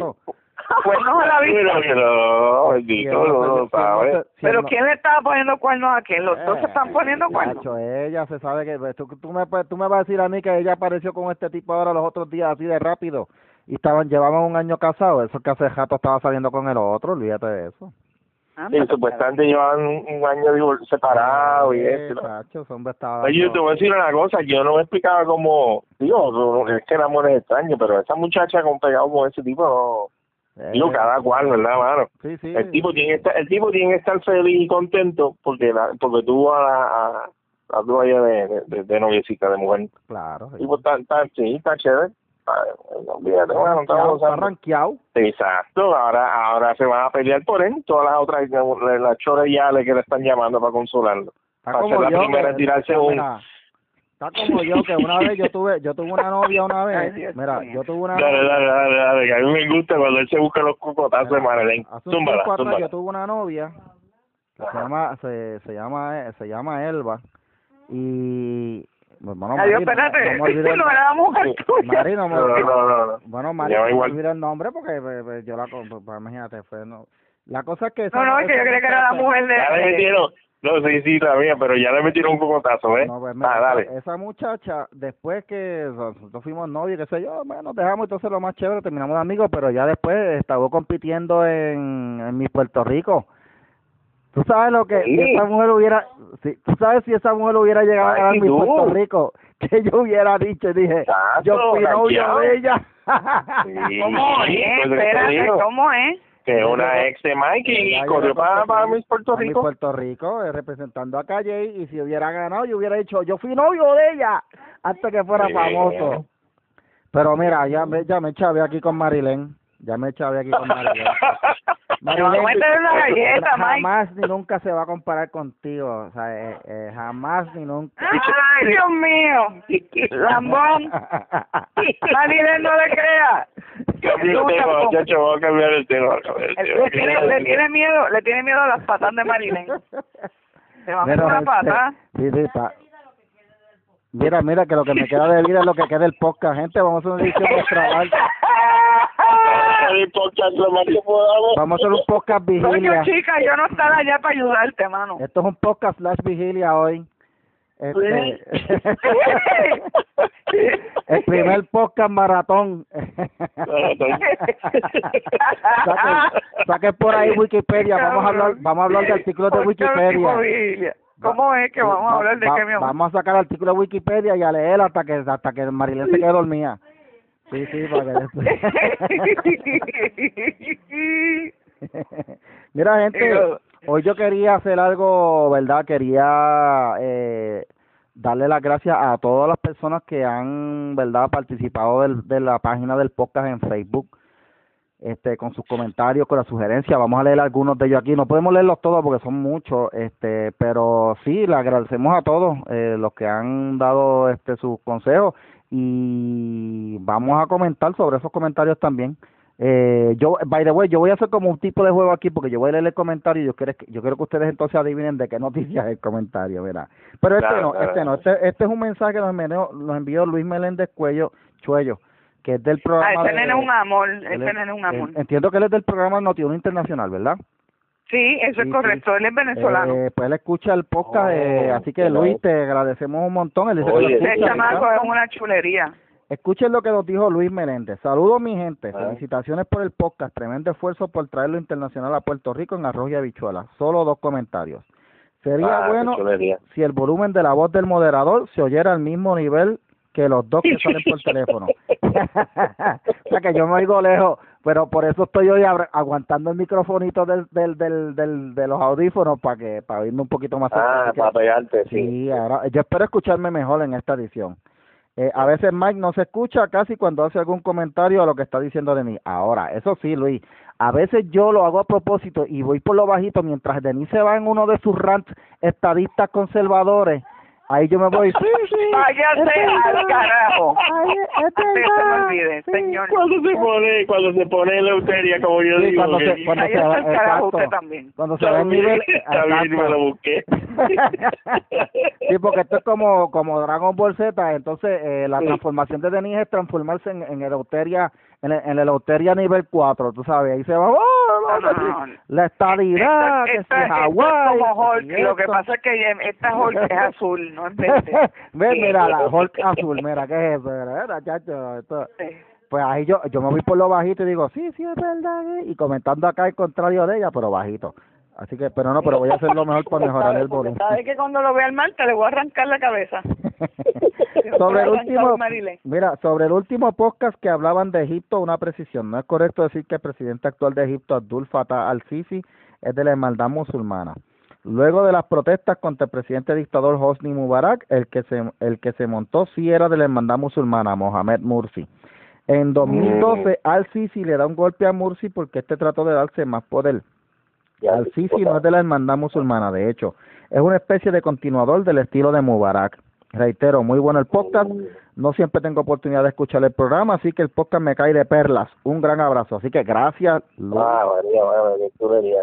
Cuernos a la vista. Pero bendito, no sabe. ¿quién le estaba poniendo cuernos a quién? Los dos se Eh, están poniendo cuernos. Ella se sabe que pues, tú, tú me puedes- tú me vas a decir a mí que ella apareció con este tipo ahora los otros días así de rápido y estaban llevaban un año casados, eso que hace rato estaba saliendo con el otro, olvídate de eso. Anda, Sí, supuestamente llevaban un año divor- separado y Eh, eso. Oye, yo te voy a decir una cosa, yo no me explicaba cómo, digo, es que el amor es extraño, pero esa muchacha con pegado con ese tipo, no, digo, cada cual, ¿verdad, mano? Sí, sí. El tipo tiene que estar, el tipo tiene que estar feliz y contento porque la, porque tuvo a la, a, allá de, de, de, de noviecita, de mujer. Claro. Sí. tipo está, está, sí, está chévere. Olvídate, bueno, está ranqueado. Exacto, ahora ahora se van a pelear por él, todas las otras, las choreyales que le están llamando para consolarlo. Está Para ser la yo. primera en tirarse un- mira, Está como yo, que una vez yo tuve yo tuve una novia una vez. Mira, yo tuve una Dale, dale, dale, dale, que a mí me gusta cuando él se busca los cocotazos de Marilyn. Hace un Túmbala, tiempo atrás túmbala. yo tuve una novia que se llama se, se llama se llama Elba y bueno, Adiós, Mari, no- espérate. no el- No era la mujer tuya. Mari, no No, no, no, no. bueno Mari Llama no me igual. olvidé el nombre porque pues, yo la pues, imagínate fue no la cosa es que No, no, es que yo creía que era la mujer de... No, sí, sí, todavía, pero ya le metieron un cocotazo, ¿eh? No, pues, mira, ah, dale. esa, muchacha, después que nosotros fuimos novios, qué sé yo, bueno, nos dejamos, entonces lo más chévere, terminamos de amigos, pero ya después estaba compitiendo en, en mi Puerto Rico. ¿Tú sabes lo que Sí. si esa mujer hubiera, si, tú sabes si esa mujer hubiera llegado Ay, a mi tú. Puerto Rico, que yo hubiera dicho, dije, Chacho, yo fui novio de ella. Sí, ¿Cómo es? pues, ¿qué te Espérate? ¿cómo es? Que una ex de Mike y corrió para, para Miss Puerto Rico. Puerto Rico, eh, representando a Calle, y si hubiera ganado, yo hubiera dicho, yo fui novio de ella, antes que fuera Sí. famoso. Pero mira, ya me, ya me chavé aquí con Marilén, ya me chavé aquí con Marilén. Meter una galleta, Mike. jamás ni nunca se va a comparar contigo, o sea, eh, eh, jamás ni nunca. ¡Ay, Dios mío! ¡Lambón! Marilén, no le crea. Cambia el tema, muchacho, vamos a cambiar el tema. Le tiene, le tiene miedo, le tiene miedo a las patas de Marilén. Se va a meter Mira, una este, pata. sí, sí, pa- Mira, mira, que lo que me queda de vida es lo que queda del podcast, gente. Vamos a hacer una edición extra larga. El podcast lo más que podamos. Vamos a hacer un podcast Coño, vigilia. chica, yo no estaré allá para ayudarte, mano. Esto es un podcast slash vigilia hoy. Este, el primer podcast maratón. Saquen, saquen por ahí Wikipedia. Vamos a hablar, vamos a hablar de artículos de Wikipedia. ¿Cómo es que vamos a hablar de Va- qué, mi amor? Vamos a sacar artículos de Wikipedia y a leer hasta que hasta que Marilén se quede dormida. Sí, sí, para que Mira, gente, hoy yo quería hacer algo, ¿verdad? Quería eh, darle las gracias a todas las personas que han, ¿verdad?, participado del, de la página del podcast en Facebook, este, con sus comentarios, con las sugerencias. Vamos a leer algunos de ellos aquí. No podemos leerlos todos porque son muchos, este, pero sí, le agradecemos a todos eh, los que han dado este sus consejos y vamos a comentar sobre esos comentarios también. Eh, yo, by the way, yo voy a hacer como un tipo de juego aquí porque yo voy a leer el comentario y yo quiero, que- yo quiero que ustedes entonces adivinen de qué noticia es el comentario, ¿verdad? Pero este Claro, no, claro. este no, este, este es un mensaje que nos envió, nos envió Luis Meléndez Cuello, Chuello, que es del Ah, programa ese de- nene es un amor, ese es- nene es un amor. entiendo que él es del programa Notiuno Internacional, ¿verdad? Sí, eso sí, es correcto, él es venezolano. Eh, pues él escucha el podcast, eh, Oh, así que Luis, te agradecemos un montón. Él dice que es una chulería. Escuchen lo que nos dijo Luis Meléndez. Saludos, mi gente. Ah. Felicitaciones por el podcast. Tremendo esfuerzo por traerlo internacional a Puerto Rico en arroz y habichuela. Solo dos comentarios. Sería Ah, bueno si el volumen de la voz del moderador se oyera al mismo nivel que los dos que salen por teléfono. o sea que yo me oigo lejos, pero por eso estoy hoy aguantando el microfonito del, del, del, del, de los audífonos para que para oírme un poquito más. Ah, para pegarte, sí. Sí, ahora yo espero escucharme mejor en esta edición. Eh, a veces Mike no se escucha casi cuando hace algún comentario a lo que está diciendo Denis. Ahora, eso sí, Luis, a veces yo lo hago a propósito y voy por lo bajito mientras Denis se va en uno de sus rants estadistas conservadores. Ahí yo me voy. Sí, sí. Váyase este es al carajo. Ay, este se me olvide, Sí. señor. Cuando se pone, cuando se pone Eleuteria, como yo Sí, digo. cuando que- se, cuando se al carajo exacto. usted también. Cuando se va el nivel, Está bien, exacto. me lo busqué. sí, porque esto es como, como Dragon Ball Z, entonces eh, la Sí. transformación de Denis es transformarse en, en Eleuteria, en, el- en Eleuteria nivel 4, tú sabes, ahí se va, ¡oh, No, no, no, no, no. la estadidad, Esta, que esta, si esta Hawái, es como Hulk. que Lo que pasa es que esta Hulk es azul, no es verde. Ve, mira, la Hulk azul, mira, ¿qué es eso? Mira, chacho, esto- Pues ahí yo, yo me voy por lo bajito y digo, sí, sí, es verdad, eh", y comentando acá el contrario de ella, pero bajito. Así que, pero no, pero voy a hacer lo mejor para mejorar el volumen. Sabe que cuando lo vea al Marta le voy a arrancar la cabeza. sobre el último mira sobre el último podcast que hablaban de Egipto una precisión no es correcto decir que el presidente actual de Egipto Abdul Fattah al-Sisi es de la hermandad musulmana luego de las protestas contra el presidente dictador Hosni Mubarak el que se el que se montó sí era de la hermandad musulmana Mohamed Mursi. En 2012 al-Sisi le da un golpe a Mursi porque este trató de darse más poder. al-Sisi no es de la hermandad musulmana, de hecho, es una especie de continuador del estilo de Mubarak. Reitero, muy bueno el podcast. No siempre tengo oportunidad de escuchar el programa, así que el podcast me cae de perlas. Un gran abrazo. Así que gracias. Luis. Ah, María, qué chulería.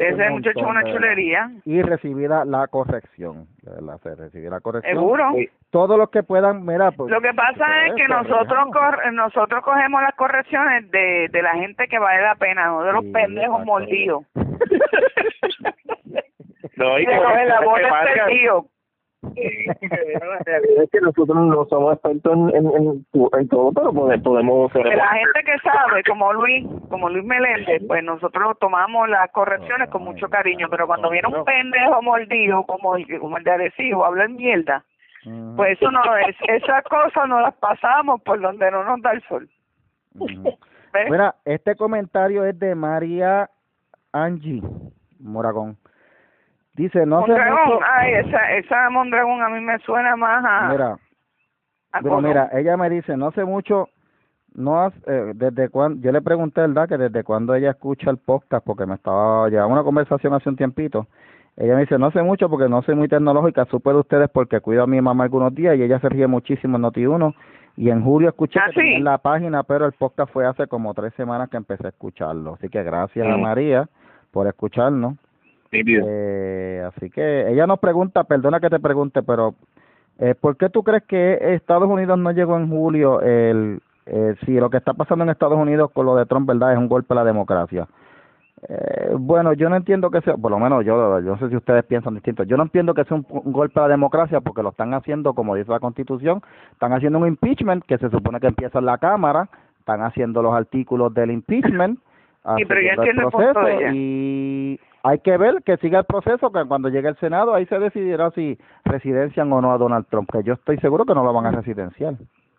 Ese un muchacho es una chulería. Y recibida la corrección. De verdad, se recibí la corrección. Seguro. Todos los que puedan, mira. Pues, Lo que pasa es que nosotros cor- nosotros cogemos las correcciones de, de la gente que vale la pena, no de los Sí, pendejos mordidos. No, y que, la bola perdido. Es que nosotros no somos expertos en, en, en, en todo, pero pode- podemos... De la gente que sabe, como Luis, como Luis Meléndez, pues nosotros tomamos las correcciones con mucho cariño, pero cuando viene un pendejo mordido como el, como el de Arecibo, habla en mierda, pues eso no es, esas cosas no las pasamos por donde no nos da el sol. Mira, este comentario es de María Angie Moragón. Dice, no sé Mondragón, mucho... ay, esa, esa Mondragón a mí me suena más a, Mira, a pero Colón. mira, ella me dice, no sé mucho, no eh, desde cuándo, yo le pregunté, ¿verdad? Que desde cuándo ella escucha el podcast, porque me estaba, llevaba una conversación hace un tiempito. Ella me dice, no sé mucho porque no soy muy tecnológica, supe de ustedes porque cuido a mi mamá algunos días y ella se ríe muchísimo en Noti1 y en julio escuché ¿Ah, sí? la página, pero el podcast fue hace como tres semanas que empecé a escucharlo. Así que gracias a. María por escucharnos. Eh, así que ella nos pregunta, perdona que te pregunte, pero eh, ¿por qué tú crees que Estados Unidos no llegó en julio? El, eh, si lo que está pasando en Estados Unidos con lo de Trump, ¿verdad? Es un golpe a la democracia. Eh, bueno, yo no entiendo que sea, por lo menos yo, yo no sé si ustedes piensan distinto, yo no entiendo que sea un, un golpe a la democracia porque lo están haciendo, como dice la Constitución, están haciendo un impeachment que se supone que empieza en la Cámara, están haciendo los artículos del impeachment, Sí, pero yo el ella. y hay que ver que siga el proceso, que cuando llegue el Senado ahí se decidirá si residencian o no a Donald Trump, que yo estoy seguro que no lo van a residenciar.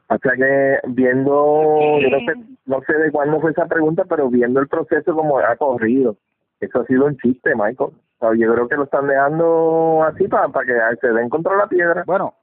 O sea que viendo, yo no sé, no sé de cuándo fue esa pregunta, pero viendo el proceso como ha corrido, eso ha sido un chiste, Michael. O sea, yo creo que lo están dejando así para, para que se den contra la piedra, Bueno,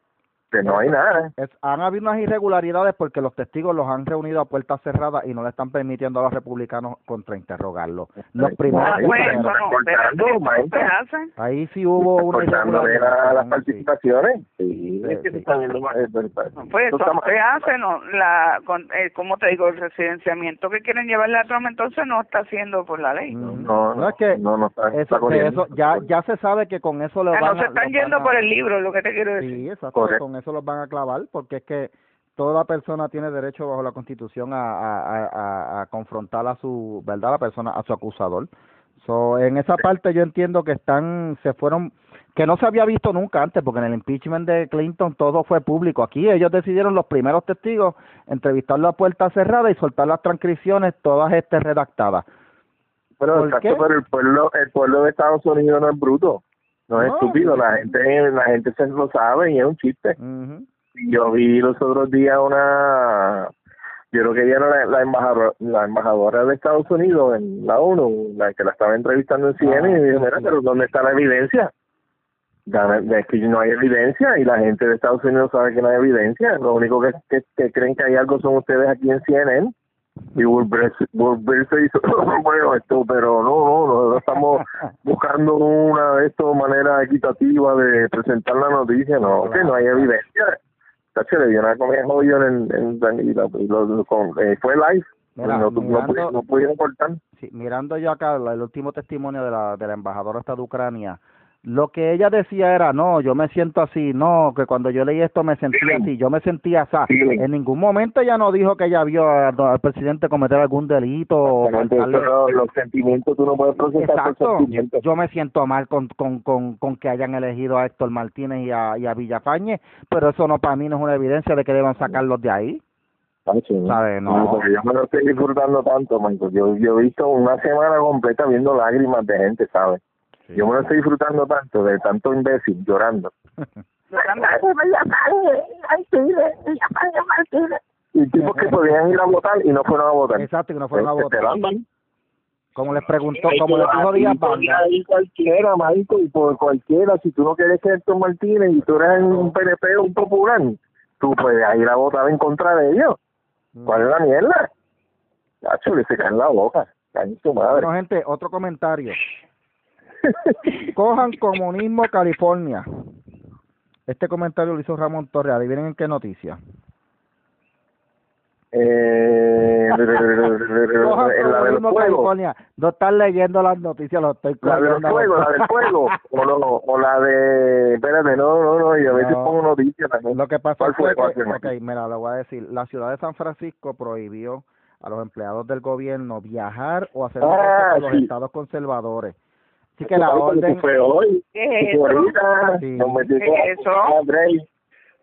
que no hay nada. es- han habido unas irregularidades porque los testigos los han reunido a puertas cerradas y no le están permitiendo a los republicanos contrainterrogarlos. Los primeros, Ahí está, eso no, maestro. ¿qué hacen? ahí sí hubo una irregularidad. las sí. participaciones. Sí, Sí, es que sí. se está viendo más. No, Pues eso está se hace, no, la, con, eh, ¿cómo te digo? El residenciamiento que quieren llevarle a Trump entonces no está haciendo por la ley. No, No, es que no, no está, está eso, que corriendo. eso ya ya se sabe que con eso lo Ah, van no se a- están yendo a- por el libro, lo que te quiero decir. Sí, exacto. Con eso los van a clavar porque es que toda persona tiene derecho bajo la Constitución a, a, a, a- a confrontar a su, ¿verdad? La persona, a su acusador. So, en esa parte yo entiendo que están, se fueron, que no se había visto nunca antes, porque en el impeachment de Clinton todo fue público. Aquí ellos decidieron los primeros testigos entrevistarlo a puerta cerrada y soltar las transcripciones todas este redactadas. Pero, ¿Por exacto, pero el pueblo, el pueblo de Estados Unidos no es bruto, no es No, estúpido, la gente, la gente se lo sabe y es un chiste. Yo vi los otros días una, yo creo que ella era la, la embajadora, la embajadora de Estados Unidos en la ONU, la que la estaba entrevistando en CNN, Ah, y dije, mira, pero ¿dónde está la evidencia? Es que no hay evidencia y la gente de Estados Unidos sabe que no hay evidencia. Lo único que, que, que creen que hay algo son ustedes aquí en CNN. Y volverse, volverse hizo, bueno, esto, pero no, no, nosotros estamos buscando una de estas manera equitativa de presentar la noticia, no, que no hay evidencia. Tacho, le dio una comida jodido en, en, en- lo- con- eh, fue live, Mira, no, no, mirando- no pudieron cortar. Sí, mirando yo acá el último testimonio de la, de la embajadora esta de Ucrania, lo que ella decía era, no, yo me siento así, no, que cuando yo leí esto me sentí así, yo me sentía así. En ningún momento ella no dijo que ella vio al presidente cometer algún delito o faltarle- los sentimientos tú no puedes procesar Exacto. sentimientos. Yo me siento mal con, con, con, con que hayan elegido a Héctor Martínez y a, y a Villafañe, pero eso no para mí no es una evidencia de que deban sacarlos de ahí. ¿no? Porque yo me lo estoy disfrutando tanto, Michael. Yo, yo he visto una semana completa viendo lágrimas de gente, ¿sabes? Yo me lo estoy disfrutando tanto, de tanto imbécil llorando. Y tipos que podían ir a votar y no fueron a votar. Exacto, que no fueron a Este, votar. Como les preguntó, como les dijo Díaz Banda. cualquiera, Michael, y por cualquiera. Si tú no quieres ser Héctor Martínez y tú eres un PNP o un popular, tú puedes ir a votar en contra de ellos. ¿Cuál es la mierda? Nacho, le se caen la boca. Caen su madre. Bueno, gente, otro comentario. Cojan comunismo California. Este comentario lo hizo Ramón Torres. Adivinen en qué noticia. eh, en la del fuego. California. No están leyendo las noticias, lo estoy La del fuego, la del fuego. O, no, o la de. Espérate, no, no, no. Y a veces No. pongo noticias también. Lo que pasa ¿Cuál fue? fue ¿Cuál que, ok, mira, le voy a decir, la ciudad de San Francisco prohibió a los empleados del gobierno viajar o hacer Ah, negocios con los estados conservadores. Así que la orden, fue hoy. ¿Qué es Eso ahorita, Sí. ¿Qué es eso?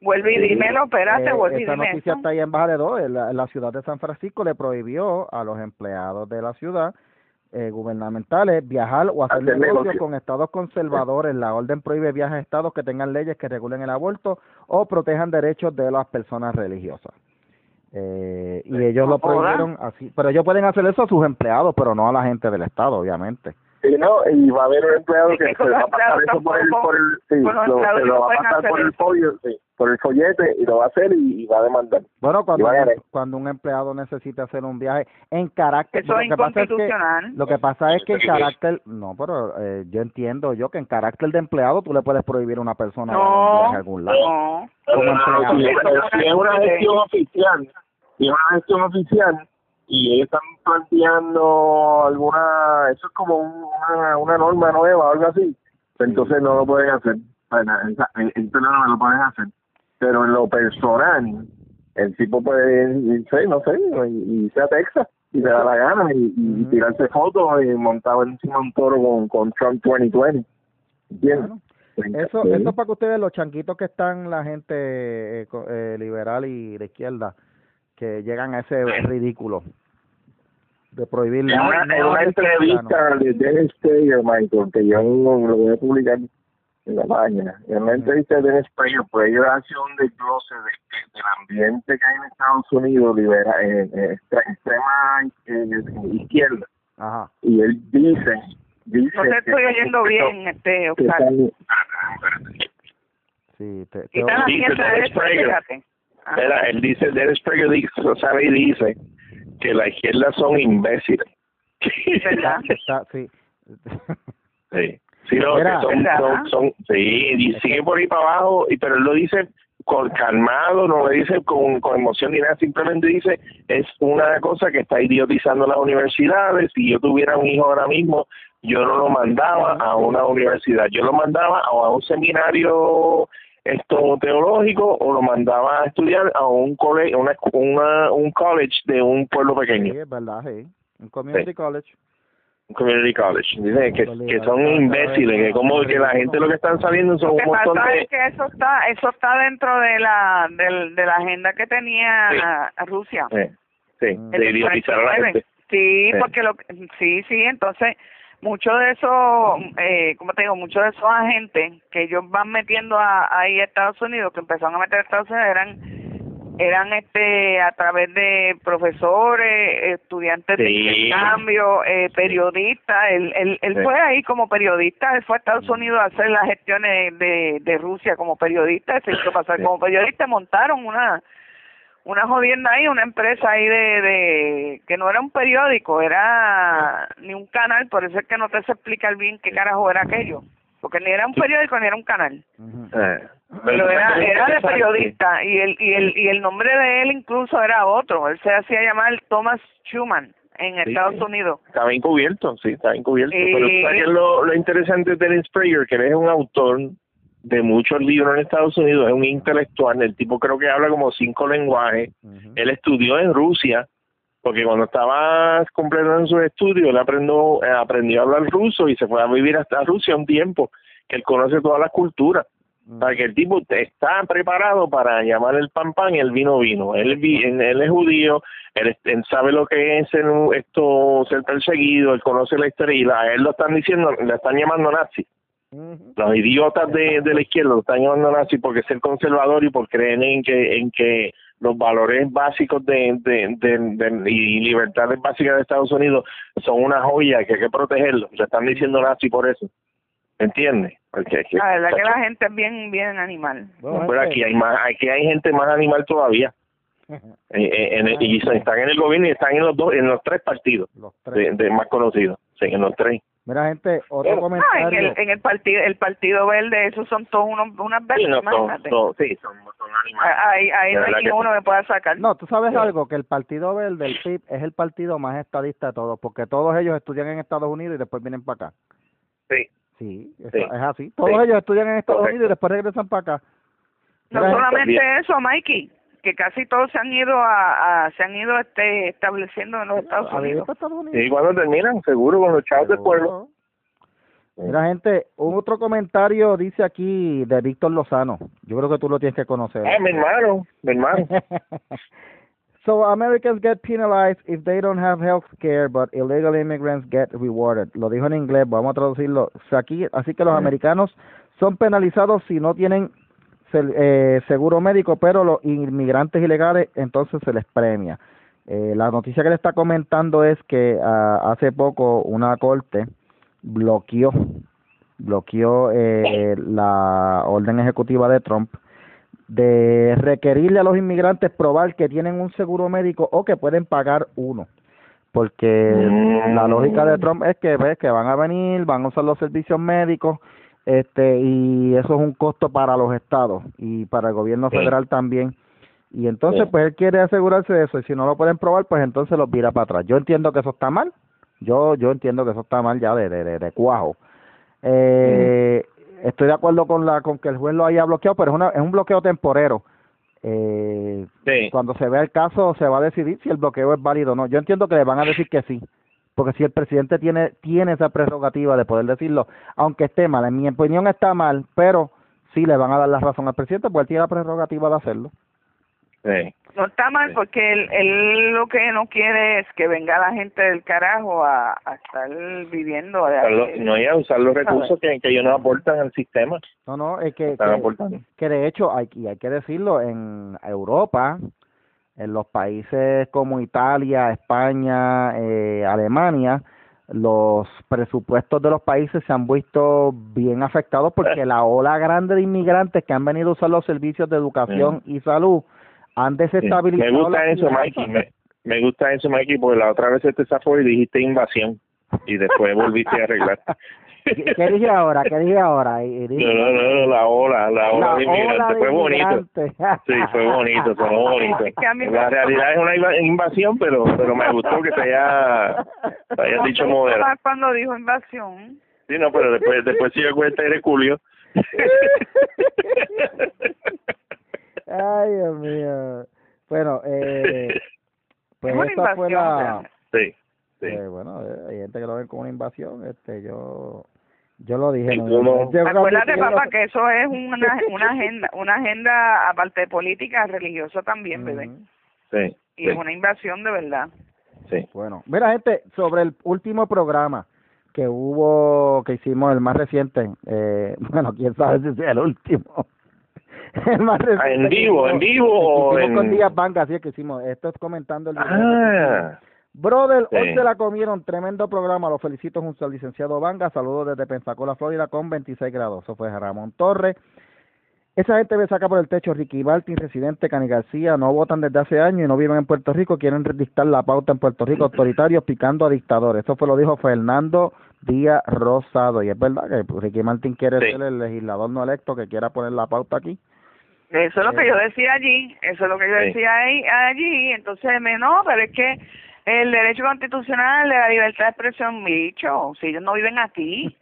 Vuelve y dímelo, espérate, eh, vuelve y esa dime noticia está ahí en Baja de Dos, la, la ciudad de San Francisco le prohibió a los empleados de la ciudad eh, gubernamentales viajar o hacer Hacer negocios negocio. con estados conservadores. La orden prohíbe viajes a estados que tengan leyes que regulen el aborto o protejan derechos de las personas religiosas. Eh, y ellos lo prohibieron así, pero ellos pueden hacer eso a sus empleados, pero no a la gente del estado, obviamente. Sí, no, y va a haber un empleado que se va a pasar eso por el, por el, sí, lo, empleados se no lo va a pasar por el folio, sí, por el follete y lo va a hacer y, y va a demandar. Bueno, cuando, de- cuando un empleado necesita hacer un viaje en carácter, Eso lo es que pasa es que. Lo que pasa es que en carácter, no, pero eh, yo entiendo yo que en carácter de empleado tú le puedes prohibir a una persona un No, viaje a algún lado. no. Como empleado. Si es, si es una gestión oficial, si es una gestión oficial y ellos están planteando alguna, eso es como un- una, una norma nueva o algo así, pues entonces no lo pueden hacer. Bueno, esa- en, en pleno no lo pueden hacer. Pero en lo personal, el tipo puede irse, no sé, irse a Texas y le da la gana y, tirarse fotos y montado encima un toro con, con Trump 2020. ¿Entiendes? Bueno, Eso, eso es para que ustedes, los chanquitos que están, la gente eh, eh, liberal y de izquierda, que llegan a ese ridículo de prohibir En una, en una entrevista de Dennis Prager, Michael, que yo lo, lo voy a publicar en la página, en una entrevista de Dennis Prager, Prager hace un desglose de, de- del ambiente que hay en Estados Unidos, libera, eh, eh, extre- extrema eh, izquierda, Ajá. y él dice, dice No te estoy oyendo bien, este, Oscar. están- Sí, te, te Quita la Dice Dennis. Ah. Él dice, Dennis Prager dice, sabe y dice que la izquierda son imbéciles. ¿Verdad? está, sí. Sí, sí no, Mira. que son, son, son- sí, y sigue por ahí para abajo, y pero él lo dice con calmado, no lo dice con, con emoción ni nada, simplemente dice, es una cosa que está idiotizando las universidades, si yo tuviera un hijo ahora mismo, yo no lo mandaba a una universidad, yo lo mandaba a, a un seminario esto teológico o lo mandaba a estudiar a un colegio, una, una, un college de un pueblo Sí, pequeño, es verdad, sí. Un community Sí. college. un community college. Dice que, que son imbéciles, que como que la gente lo que están sabiendo son un montón de... es que eso está, eso está dentro de la, del, de la agenda que tenía Rusia. Sí, sí, Mm. de El idiotizar a la 49. gente. Sí, Sí. porque lo sí, sí, entonces mucho de eso, eh, como te digo, muchos de esos agentes que ellos van metiendo a, ahí a Estados Unidos, que empezaron a meter a Estados Unidos, eran eran este a través de profesores, estudiantes de intercambio, eh, periodistas. Él, él, él Sí. fue ahí como periodista, él fue a Estados Unidos a hacer las gestiones de, de Rusia como periodista, se hizo pasar Sí. como periodista, montaron una una jodienda ahí, una empresa ahí de, de que no era un periódico, era ni un canal, por eso es que no te sé explicar bien qué carajo era aquello, porque ni era un periódico ni era un canal. Eh, Pero era, era de periodista y el, y el y el nombre de él incluso era otro. Él se hacía llamar Thomas Schumann en Sí, Estados sí. Unidos. Estaba encubierto, sí, estaba encubierto. Y- Pero ¿sabes qué es lo, lo interesante de Dennis Prager, que él es un autor de muchos libros en Estados Unidos, es un intelectual, el tipo creo que habla como cinco lenguajes. Él estudió en Rusia, porque cuando estaba completando sus estudios, él aprendió, eh, aprendió a hablar ruso y se fue a vivir hasta Rusia un tiempo, que él conoce todas las culturas. Para que el tipo está preparado para llamar el pan pan y el vino vino. Él, él, es judío, él, sabe lo que es un- esto ser perseguido, él conoce la historia y a él lo están diciendo, le están llamando nazi. Los idiotas de, de la izquierda lo están llamando nazi porque ser conservador y por creer en que en que los valores básicos de, de, de, de- y libertades básicas de Estados Unidos son una joya que hay que protegerlos. Le están diciendo nazi por eso. ¿Entiendes? Porque, La verdad que la gente es bien bien animal. Bueno, pero aquí hay más, aquí hay gente más animal todavía. Eh, eh, en el- y están en el gobierno y están en los dos, en los tres partidos los tres. de, de más conocidos, sí, en los tres. Mira, gente, otro en comentario. el, en el partido el partido verde esos son todos unos unas Sí, verdes, no, son, imagínate. son- sí, son, son animales. Ah, Ahí, ahí no hay verdad ni que uno que pueda sacar. No, tú sabes Sí. algo, que el Partido Verde, el PIB, es el partido más estadista de todos, porque todos ellos estudian en Estados Unidos y después vienen para acá. Sí. Sí, eso Sí. es así. Todos Sí. ellos estudian en Estados Correcto. Unidos y después regresan para acá. No Mira, solamente eso, Mikey, que casi todos se han ido a, a- se han ido este estableciendo en los Estados Unidos. para Estados Unidos. ¿Y cuando terminan? Seguro con los chavos del pueblo. Mira, gente, un otro comentario dice aquí de Víctor Lozano. Yo creo que tú lo tienes que conocer. Ah, mi hermano, mi hermano. so Americans get penalized if they don't have health care, but illegal immigrants get rewarded. Lo dijo en inglés, vamos a traducirlo. O sea, aquí, así que los americanos son penalizados si no tienen eh, seguro médico, pero los inmigrantes ilegales entonces se les premia. Eh, la noticia que le está comentando es que ah, hace poco una corte bloqueó bloqueó eh, la orden ejecutiva de Trump de requerirle a los inmigrantes probar que tienen un seguro médico o que pueden pagar uno porque Mm. la lógica de Trump es que ves que van a venir van a usar los servicios médicos este y eso es un costo para los estados y para el gobierno Sí. federal también. Y entonces Sí. pues él quiere asegurarse de eso y si no lo pueden probar pues entonces los vira para atrás. Yo entiendo que eso está mal. Yo yo entiendo que eso está mal ya de de, de, cuajo. Eh, estoy de acuerdo con la con que el juez lo haya bloqueado pero es una es un bloqueo temporero. Eh, cuando se vea el caso se va a decidir si el bloqueo es válido o no. Yo entiendo que le van a decir que sí porque si el presidente tiene tiene esa prerrogativa de poder decirlo aunque esté mal en mi opinión está mal pero sí le van a dar la razón al presidente porque él tiene la prerrogativa de hacerlo Sí. No está mal Sí. porque él, él lo que no quiere es que venga la gente del carajo a, a estar viviendo. de- no hay a usar los recursos que, que ellos no aportan al sistema. no no es que, que de hecho hay y hay que decirlo en Europa en los países como Italia España eh, Alemania los presupuestos de los países se han visto bien afectados porque la ola grande de inmigrantes que han venido a usar los servicios de educación y salud han Sí. desestabilizado Me gusta eso. Mikey. Me, me gusta eso, Mikey, porque la otra vez te zafó y dijiste invasión. Y después volviste a arreglar. ¿Qué, qué dije ahora? ¿Qué dije ahora? Y- y dije- No, no, no, la ola, la ola La de ola inmigrantes. de Fue bonito. Sí, fue bonito, fue bonito. Es que La realidad es una inva- invasión, pero pero me gustó que te haya, te hayas dicho moderado. Cuando dijo invasión. Sí, no, pero después, después si yo cuenta eres Julio. Ay, Dios mío. Bueno, eh, pues Es una esta fue la... invasión, Sí, sí. eh, bueno, eh, hay gente que lo ve como una invasión. Este, yo yo lo dije. Sí, no, tú no- yo- yo Acuérdate, papá, que eso es una, una agenda, una agenda aparte de política, religiosa también, bebé. Ujú. Sí, Y sí, es una invasión de verdad. sí. Bueno, mira gente, sobre el último programa que hubo, que hicimos el más reciente, eh, bueno, quién sabe si sea el último. el más Ah, reciente ¿En que vivo? ¿En hicimos- vivo o con en...? Díaz Banca, así es que hicimos, esto es comentando el video. Brother, Sí. hoy se la comieron, tremendo programa, lo felicito junto al licenciado Vanga, saludos desde Pensacola, Florida, con 26 grados, eso fue Ramón Torres. Esa gente me saca por el techo, Ricky Martin, residente, Cani García, no votan desde hace años y no viven en Puerto Rico, quieren dictar la pauta en Puerto Rico, autoritarios picando a dictadores. Eso fue lo dijo Fernando Díaz Rosado, y es verdad que Ricky Martin quiere Sí. ser el legislador no electo que quiera poner la pauta aquí. Eso es lo que Eh. yo decía allí, eso es lo que yo Sí. decía ahí, allí, entonces me no, pero es que el derecho constitucional de la libertad de expresión, bicho, si ellos no viven aquí,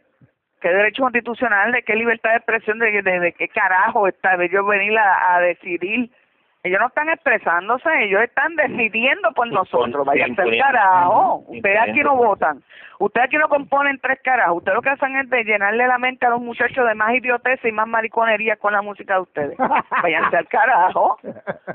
¿qué derecho constitucional, de qué libertad de expresión, de, de, qué carajo está de ellos venir a, a decidir? Ellos no están expresándose, ellos están decidiendo por nosotros, váyanse al carajo, ustedes aquí no votan, ustedes aquí no componen tres carajos, ustedes lo que hacen es de llenarle la mente a los muchachos de más idiotez y más mariconería con la música de ustedes, váyanse al carajo.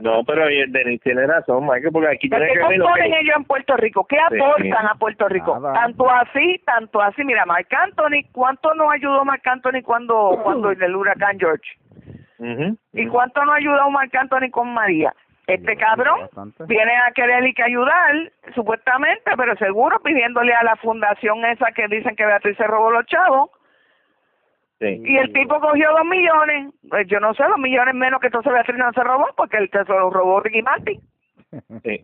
no, pero Denis tiene razón, Michael, porque aquí ¿Pero tiene ¿Qué que ver componen que... ellos en Puerto Rico? ¿Qué Sí. aportan a Puerto Rico? Nada. Tanto así, tanto así. Mira, Marc Anthony, ¿cuánto nos ayudó Marc Anthony cuando, cuando el huracán George? Ujú. ¿Y cuánto nos ayudó Marc Anthony con María? Este cabrón Bastante. viene a querer y que ayudar, supuestamente, pero seguro pidiéndole a la fundación esa que dicen que Beatriz se robó los chavos. Sí. Y el tipo cogió dos millones. Pues yo no sé, dos millones menos que entonces Beatriz no se robó, porque que se lo robó Ricky Martin. Sí.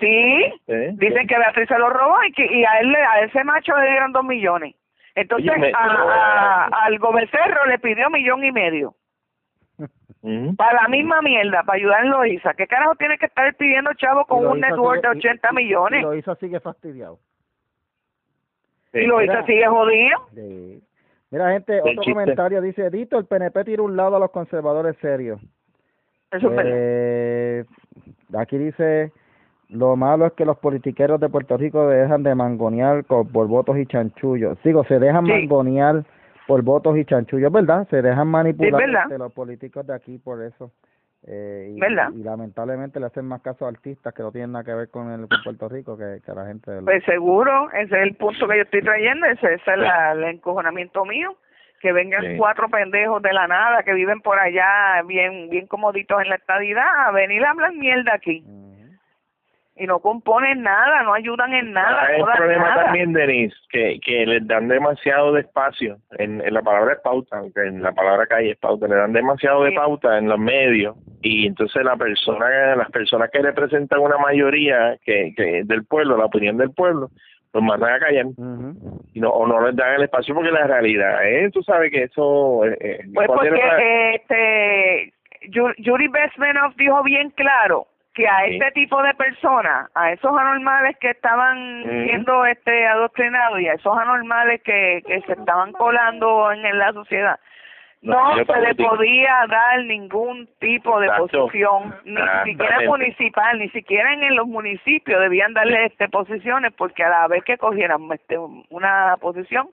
Sí, Sí. dicen que Beatriz se lo robó y que y a él a ese macho le dieron dos millones. Entonces Oye, me- a, a- al gobercerro le pidió millón y medio Para la misma mierda, para ayudar en Loiza. ¿Qué carajo tiene que estar pidiendo chavo con un network de sigue- y- 80 y- millones? Y lo hizo sigue fastidiado. Sí. Y Loiza mira. sigue jodido. Sí. Mira, gente, otro chiste. comentario dice, Dito, el PNP tira un lado a los conservadores serios. Eso es verdad. Eh, aquí dice, lo malo es que los politiqueros de Puerto Rico dejan de mangonear con- por votos y chanchullos. Digo, se dejan Sí. mangonear por votos y chanchullos, ¿verdad? Se dejan manipular de los políticos de aquí por eso. Eh, y, ¿Verdad? y lamentablemente le hacen más caso a artistas que no tienen nada que ver con el con Puerto Rico que, que a la gente del Pues seguro, ese es el punto que yo estoy trayendo, ese, ese es la- el encojonamiento mío, que vengan Sí. cuatro pendejos de la nada que viven por allá bien bien comoditos en la estadidad a venir a hablar mierda aquí Ujú. Y no componen nada, no ayudan en nada, Ah, el problema nada. también, Denis, que, que les dan demasiado de espacio. En, en la palabra es pauta, aunque en la palabra calle es pauta, le dan demasiado de pauta en los medios y entonces la persona, las personas que representan una mayoría que, que del pueblo, la opinión del pueblo, los mandan a callar y no, o no les dan el espacio porque la realidad es, tú sabes que eso... eh, eh, Pues ¿cuál porque la- eh, este Yu- Yuri Besmenov dijo bien claro que a Sí. este tipo de personas, a esos anormales que estaban siendo este adoctrinados y a esos anormales que, que se estaban colando en, en la sociedad, No, se le podía dar ningún tipo de Exacto. posición, ni siquiera Exactamente. municipal, ni siquiera en los municipios debían darle este posiciones porque a la vez que cogieran este una posición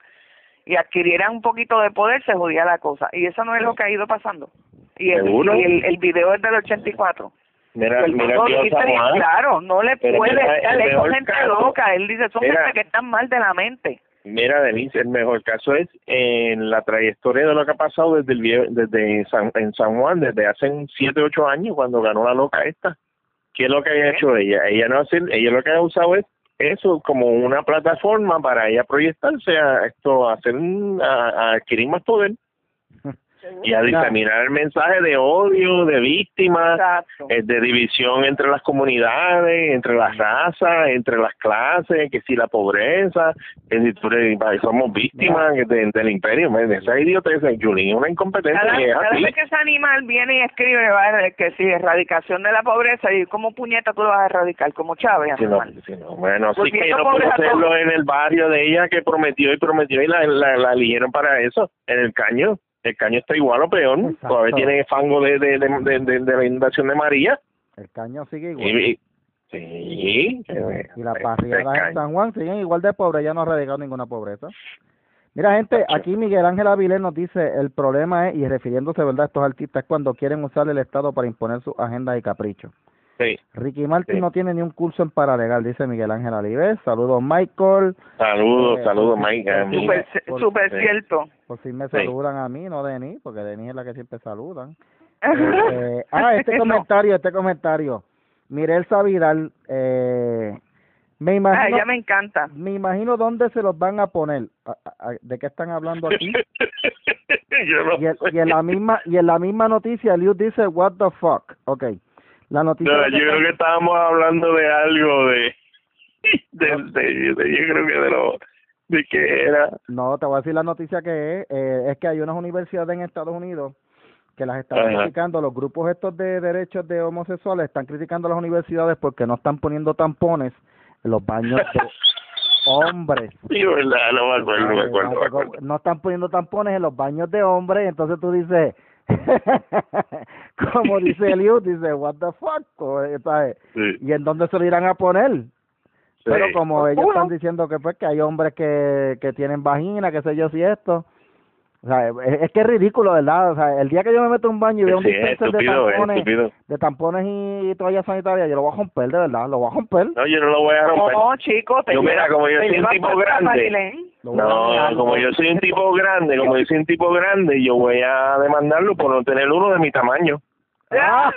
y adquirieran un poquito de poder se jodía la cosa y eso no es lo que ha ido pasando. Y el, y el, el video es del 84. Mira, El mira Juan. claro, no le puede, mira, son mejor gente caso- loca, él dice, son Mira. gente que están mal de la mente. Mira, Denise, el mejor caso es en la trayectoria de lo que ha pasado desde el vie- desde San, en San Juan, desde hace 7, 8 años, cuando ganó la loca esta. ¿Qué es lo que ha hecho ella? Ella no hace, ella lo que ha usado es eso como una plataforma para ella proyectarse a esto, a hacer, a, a adquirir más poder y a diseminar el mensaje de odio, de víctimas, eh, de división entre las comunidades, entre las razas, entre las clases, que si la pobreza, que si tú eres- somos víctimas de- del imperio, man, esa idiotez, Julín es una incompetencia Cada, es cada vez que ese animal viene y escribe va a- que si erradicación de la pobreza y cómo puñeta tú lo vas a erradicar como Chávez Si no, si no, bueno, sí Volviendo que no pobreza hacerlo en el barrio de ella que prometió y prometió y la, la, la eligieron para eso, en el caño. El caño está igual o peor, Exacto. todavía tiene fango de, de, de, de, de- la inundación de María. El caño sigue igual. Y, y- sí, y las el barriadas en. San Juan siguen igual de pobres, ya no ha radicado ninguna pobreza. Mira, gente, aquí Miguel Ángel Avilés nos dice, el problema es, y refiriéndose, ¿verdad?, a estos artistas, es cuando quieren usar el Estado para imponer sus agendas y caprichos. Sí. Ricky Martin Sí. no tiene ni un curso en paralegal, dice Miguel Ángel Avilés. Saludos, Michael. Saludos, Eh, saludos, por- por- súper sí. cierto. Por fin me Sí. saludan a mí, no Denis, porque Denis es la que siempre saludan. Eh, ah, este No. comentario, este comentario. Mirelsa Vidal, eh, me Ah, imagino, ella me encanta. me imagino dónde se los van a poner. A- a- a- ¿De qué están hablando aquí? Yo no Y, el- y en la misma y en la misma noticia, Liu dice, "What the fuck?" Okay. La noticia. No, yo que- creo que estábamos hablando de algo de, de, de- de- yo creo que de lo de que era No, te voy a decir la noticia que es. eh, es que hay unas universidades en Estados Unidos que las están Ajá. criticando. Los grupos estos de derechos de homosexuales están criticando a las universidades porque no están poniendo tampones en los baños de hombres. sí verdad no me acuerdo no me acuerdo, no me acuerdo. No están poniendo tampones en los baños de hombres, entonces tú dices, como dice Eliud, dice, what the fuck, eh, ¿sabes? Sí, ¿y en dónde se lo irán a poner? sí. Pero como ellos Uno. están diciendo que pues que hay hombres que, que tienen vagina, que sé yo si esto, o sea, es, es que es ridículo, ¿verdad? O sea, el día que yo me meto un baño y veo un Sí, dispenser de tampones, de tampones y toallas sanitarias, yo lo voy a romper, de verdad, lo voy a romper. No, yo no lo voy a romper. No, chico, te Yo, mira, como yo soy un tipo grande. No, como yo soy un tipo grande, como yo soy un tipo grande, yo voy a demandarlo por no tener uno de mi tamaño. Ah.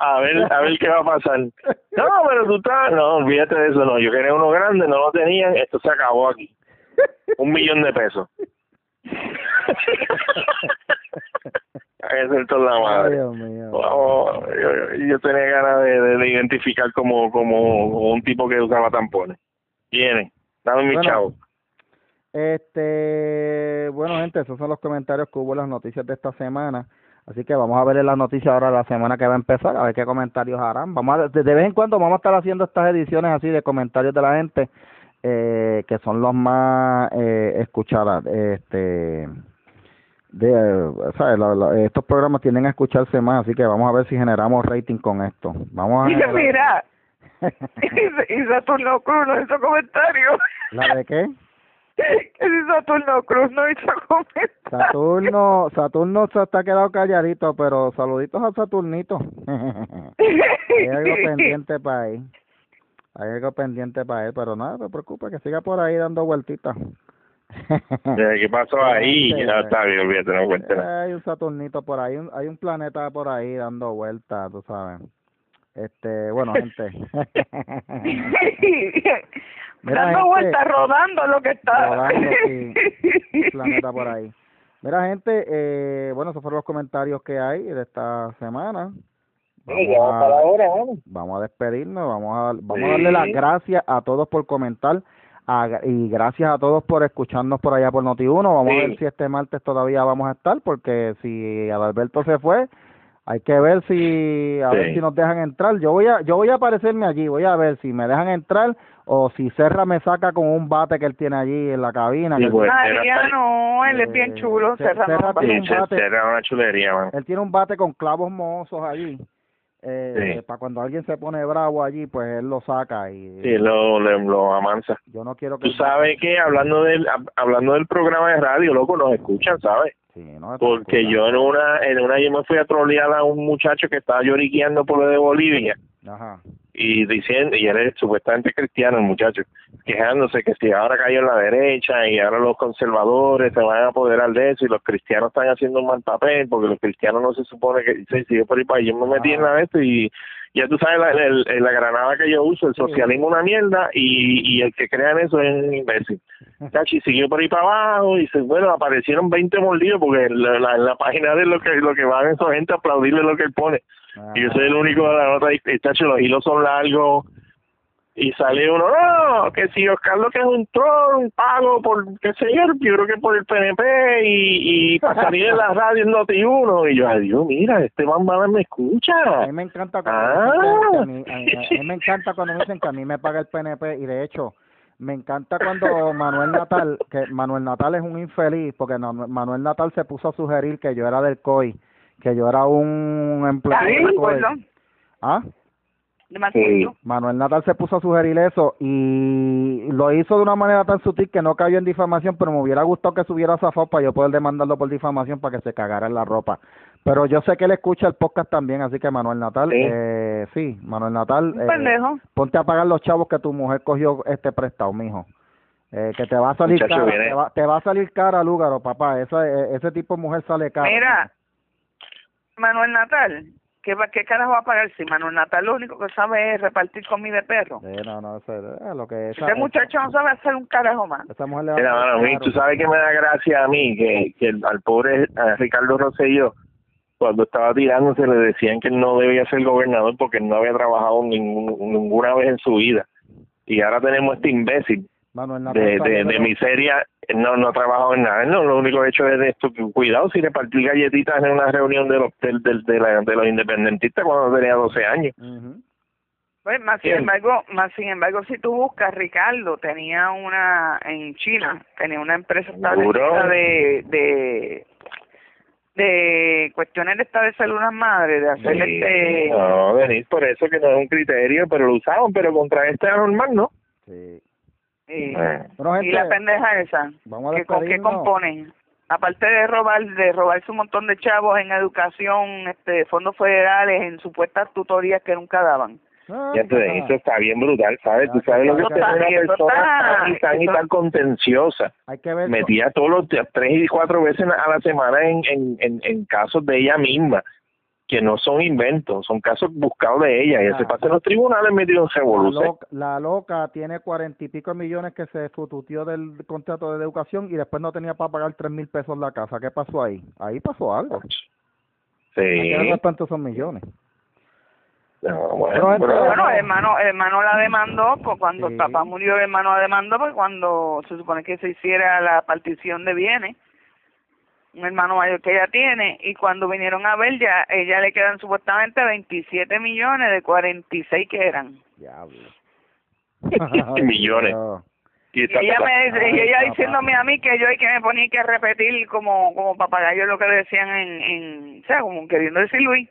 A ver, a ver qué va a pasar. No, pero tú estás, no, olvídate de eso, no. Yo quería uno grande, no lo tenían, esto se acabó aquí. Un millón de pesos. Ser toda la madre. Dios mío. Yo, yo tenía ganas de, de, de identificar como, como un tipo que usaba tampones. Viene, dame mi Bueno, chavo. Este, bueno, gente, esos son los comentarios que hubo en las noticias de esta semana. Así que vamos a ver en las noticias ahora la semana que va a empezar, a ver qué comentarios harán. Vamos a, de de vez en cuando vamos a estar haciendo estas ediciones así de comentarios de la gente, eh, que son los más eh, escuchadas. Este, de, eh, ¿sabes? La- la- estos programas tienden a escucharse más, así que vamos a ver si generamos rating con esto. Vamos a Mira, generar- mira. Y, y Saturno Cruz no hizo comentario. ¿La de qué? que si Saturno Cruz no hizo comentario. Saturno, Saturno se está quedado calladito, pero saluditos a Saturnito. Hay algo pendiente para él. Hay algo pendiente para él, pero nada, no te preocupes, que siga por ahí dando vueltitas. Eh, ¿Qué pasó ahí? Sí, Ya está bien, olvídate, no cuente nada. hay un Saturnito por ahí, un- hay un planeta por ahí dando vueltas, tú sabes. Este, bueno, gente. Mira, Dando vueltas, rodando lo que está. rodando, sí, un planeta por ahí. Mira, gente, eh, bueno, esos fueron los comentarios que hay de esta semana. Vamos a- vamos a despedirnos, vamos a, vamos a darle las gracias a todos por comentar a- y gracias a todos por escucharnos por allá por Noti1. Vamos a ver si este martes todavía vamos a estar, porque si Adalberto se fue, hay que ver si a ver si nos dejan entrar. Yo voy a yo voy a aparecerme allí, voy a ver si me dejan entrar o si Serra me saca con un bate que él tiene allí en la cabina. Sí, pues. María, no, él es bien Eh, chulo. se- Serra, Serra no, tiene un bate. una chulería, man. él tiene un bate con clavos mohosos allí. Eh, Sí. Para cuando alguien se pone bravo allí, pues él lo saca y Sí, lo, lo, lo amansa. yo no quiero que... Tú sabes que hablando del hab- hablando del programa de radio, loco, nos escuchan, ¿sabes? Sí, no, Porque yo en una en una yo me fui a trolear a un muchacho que estaba lloriqueando por lo de Bolivia Ajá. Y diciendo y él es supuestamente cristiano el muchacho quejándose que si ahora cayó en la derecha y ahora los conservadores se van a apoderar de eso y los cristianos están haciendo un mal papel porque los cristianos no se supone que se sigue por ahí para yo me metí en la de esto y ya tú sabes la, el- el- la granada que yo uso el socialismo es una mierda y, y el que crea en eso es un imbécil. Cachi siguió por ahí para abajo y dice, bueno, aparecieron 20 mordidos porque en la, la- la página de lo que lo que van esa gente a aplaudirle lo que él pone. Y yo soy el único de la nota y los hilos son largos y sale uno, no, que si Oscar lo que es un troll, un pago por, qué sé yo, yo creo que por el PNP y, y para salir en la radio en Noti uno y yo, ay Dios, mira, este man me escucha. A mí me encanta cuando Ah. me dicen que a, mí, a- a- a mí me encanta cuando me dicen que a mí me paga el PNP y de hecho me encanta cuando Manuel Natal, que Manuel Natal es un infeliz porque no- Manuel Natal se puso a sugerir que yo era del COI, que yo era un empleado Ahí del COI. ¿Ah? Manuel Natal se puso a sugerir eso y lo hizo de una manera tan sutil que no cayó en difamación, pero me hubiera gustado que subiera zafado para yo poder demandarlo por difamación para que se cagara en la ropa. Pero yo sé que él escucha el podcast también, así que Manuel Natal, Sí. eh, sí, Manuel Natal, eh, pendejo. ponte a pagar los chavos que tu mujer cogió este prestado, mijo. Eh, que te va a salir Muchacho, cara, te, va, te va a salir cara, Lúgaro, papá. Esa, eh, ese tipo de mujer sale cara. Mira, Manuel Natal, ¿qué, ¿qué carajo va a pagar si Manuel Natal lo único que sabe es repartir comida de perro? Eh, no, no, eso es lo que esa, Ese muchacho no sabe hacer un carajo más. esa mujer le va a Mira, salir mano, a mí, tú sabes que me da gracia a mí, que, que el- al pobre a Ricardo Rosselló, cuando estaba tirándose, le decían que él no debía ser gobernador porque él no había trabajado ningún- ninguna vez en su vida. Y ahora tenemos este imbécil De, de, de miseria, él no, no ha trabajado en nada. Él no, lo único hecho es de esto, cuidado si repartir galletitas en una reunión de los, del- del- de, la- de los independentistas cuando tenía 12 años. Ujú. Pues, más sin embargo, más sin embargo, si tú buscas, Ricardo tenía una en China, tenía una empresa establecida de de de cuestiones de establecer unas madres, de hacer Sí, este No, Denis, por eso que no es un criterio, pero lo usaban, pero contra este anormal, ¿no? Sí. Y, Eh. Bueno, y la pendeja esa, vamos a que con qué componen, aparte de robar, de robarse un montón de chavos en educación, este fondos federales, en supuestas tutorías que nunca daban. Ah, Ya te Denis, eso está bien brutal, ¿sabes? Tú Ya, sabes lo que es está- una persona tan y tan y tan contenciosa. Hay que ver. Metía todos los días, tres y cuatro veces a la semana en, en, en, en casos de ella misma, que no son inventos, son casos buscados de ella. Y se pasa en los tribunales metido en La revolución. loca, la loca tiene cuarenta y pico millones que se fututió del contrato de educación y después no tenía para pagar tres mil pesos la casa. ¿Qué pasó ahí? Ahí pasó algo. Sí. ¿Qué no tanto son millones? No, bueno, pero- Bueno, el hermano, el hermano la demandó, pues cuando Sí. el papá murió, el hermano la demandó, pues cuando se supone que se hiciera la partición de bienes, un hermano mayor que ella tiene, y cuando vinieron a ver, ya ella le quedan supuestamente 27 millones de 46 que eran. Diablo. millones. Y ella me dice- y ella diciéndome a mí que yo hay que me ponía que repetir como como papagayo lo que decían en, en o sea, como queriendo decir Luis.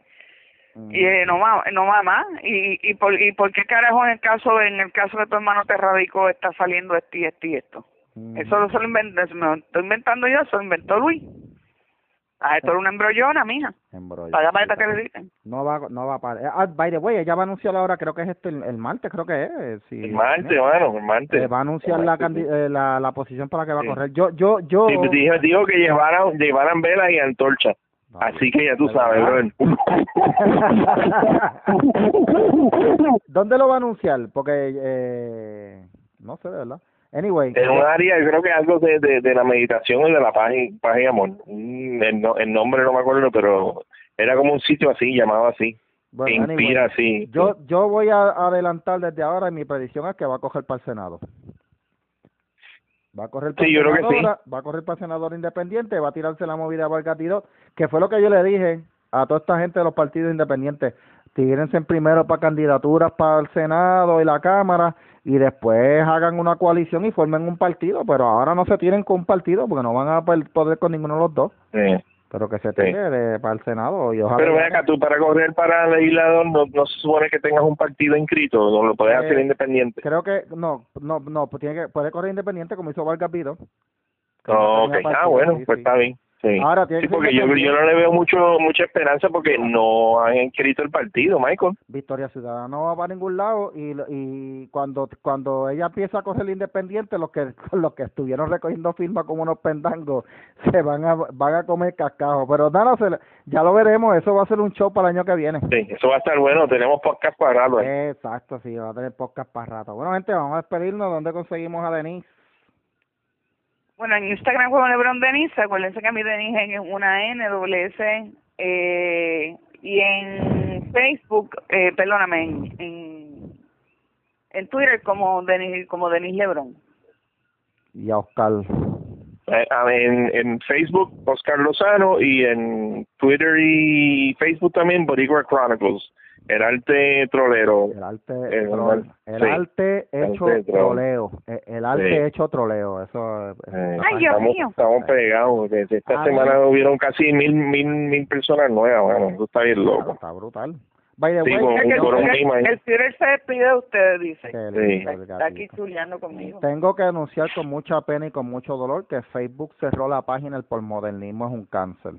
Mm. Y eh, no ma- no mamá y y por y por qué carajo en el caso en el caso de tu hermano te radicó está saliendo esto y esto y esto. Mm. Eso no se lo inventé, me lo estoy inventando yo, se lo inventó Luis. Ah, esto era una embrollona, mija. Embrollo. Paga para que le dicen. No va, no va para. Ah, by the way, ella va a anunciar ahora, creo que es este, el, el martes, creo que es. eh, Sí, El martes, mano, el martes. Eh, va a anunciar la, martes, sí. eh, la, la posición para la que va Sí. a correr. Yo, yo, yo. Sí, pues dijo, dijo que llevaran, llevaran velas y antorchas. Así que ya tú ¿De sabes, brother. ¿Dónde lo va a anunciar? Porque, eh, no sé, de verdad. Anyway. en un área, yo creo que algo de, de, de la meditación y de la paz y, paz y amor. Mm, El, no- el nombre no me acuerdo, pero era como un sitio así, llamado así. bueno, anyway, inspira así. Yo, yo voy a adelantar desde ahora y mi predicción es que va a coger para el Senado. Va a correr para Sí, sí. va a correr para senador independiente, va a tirarse la movida a Vargas Tiró, que fue lo que yo le dije a toda esta gente de los partidos independientes. Tírense primero para candidaturas para el Senado y la Cámara y después hagan una coalición y formen un partido, pero ahora no se tiren con un partido porque no van a poder con ninguno de los dos, Sí. pero que se de- para el Senado y ojalá. Pero ven acá, tú para correr para legislador no, no se supone que tengas un partido inscrito, no lo puedes Eh, hacer independiente. Creo que no, no, no, pues tiene que puede correr independiente como hizo Vargas que No, ok. Ah, bueno, sí, pues está bien. Sí, Ahora tiene Sí, porque yo, yo no le veo mucho mucha esperanza porque no han inscrito el partido, Michael. Victoria Ciudadana no va para ningún lado y, y cuando cuando ella empieza a coger independiente los que los que estuvieron recogiendo firmas como unos pendangos se van a van a comer cascajo pero nada ya lo veremos eso va a ser un show para el año que viene Sí, eso va a estar bueno. Tenemos podcast para rato ahí. exacto sí va a tener podcast para rato bueno gente vamos a despedirnos dónde conseguimos a Denise Bueno, en Instagram como Lebron Denise, acuérdense que mi Denise es una N, doble S, eh, y en Facebook, eh, perdóname, en, en, en Twitter como Denise, como Denise Lebron. y a Oscar Eh, en, en Facebook, Oscar Lozano, y en Twitter y Facebook también, Boricua Chronicles. El arte trolero. el arte El- trol- el sí. arte hecho troleo el, el arte Sí. hecho troleo eso es- Eh, Ay, Dios estamos, mío. estamos pegados. Desde esta A semana hubieron casi mil, mil, mil personas nuevas. Bueno, eso está bien Claro, loco. está brutal by the Sí, way, el, ahí. el Twitter se despide de ustedes, dice. Sí. el Está aquí chuleando conmigo. Tengo que anunciar con mucha pena y con mucho dolor que Facebook cerró la página El por modernismo es un cáncer.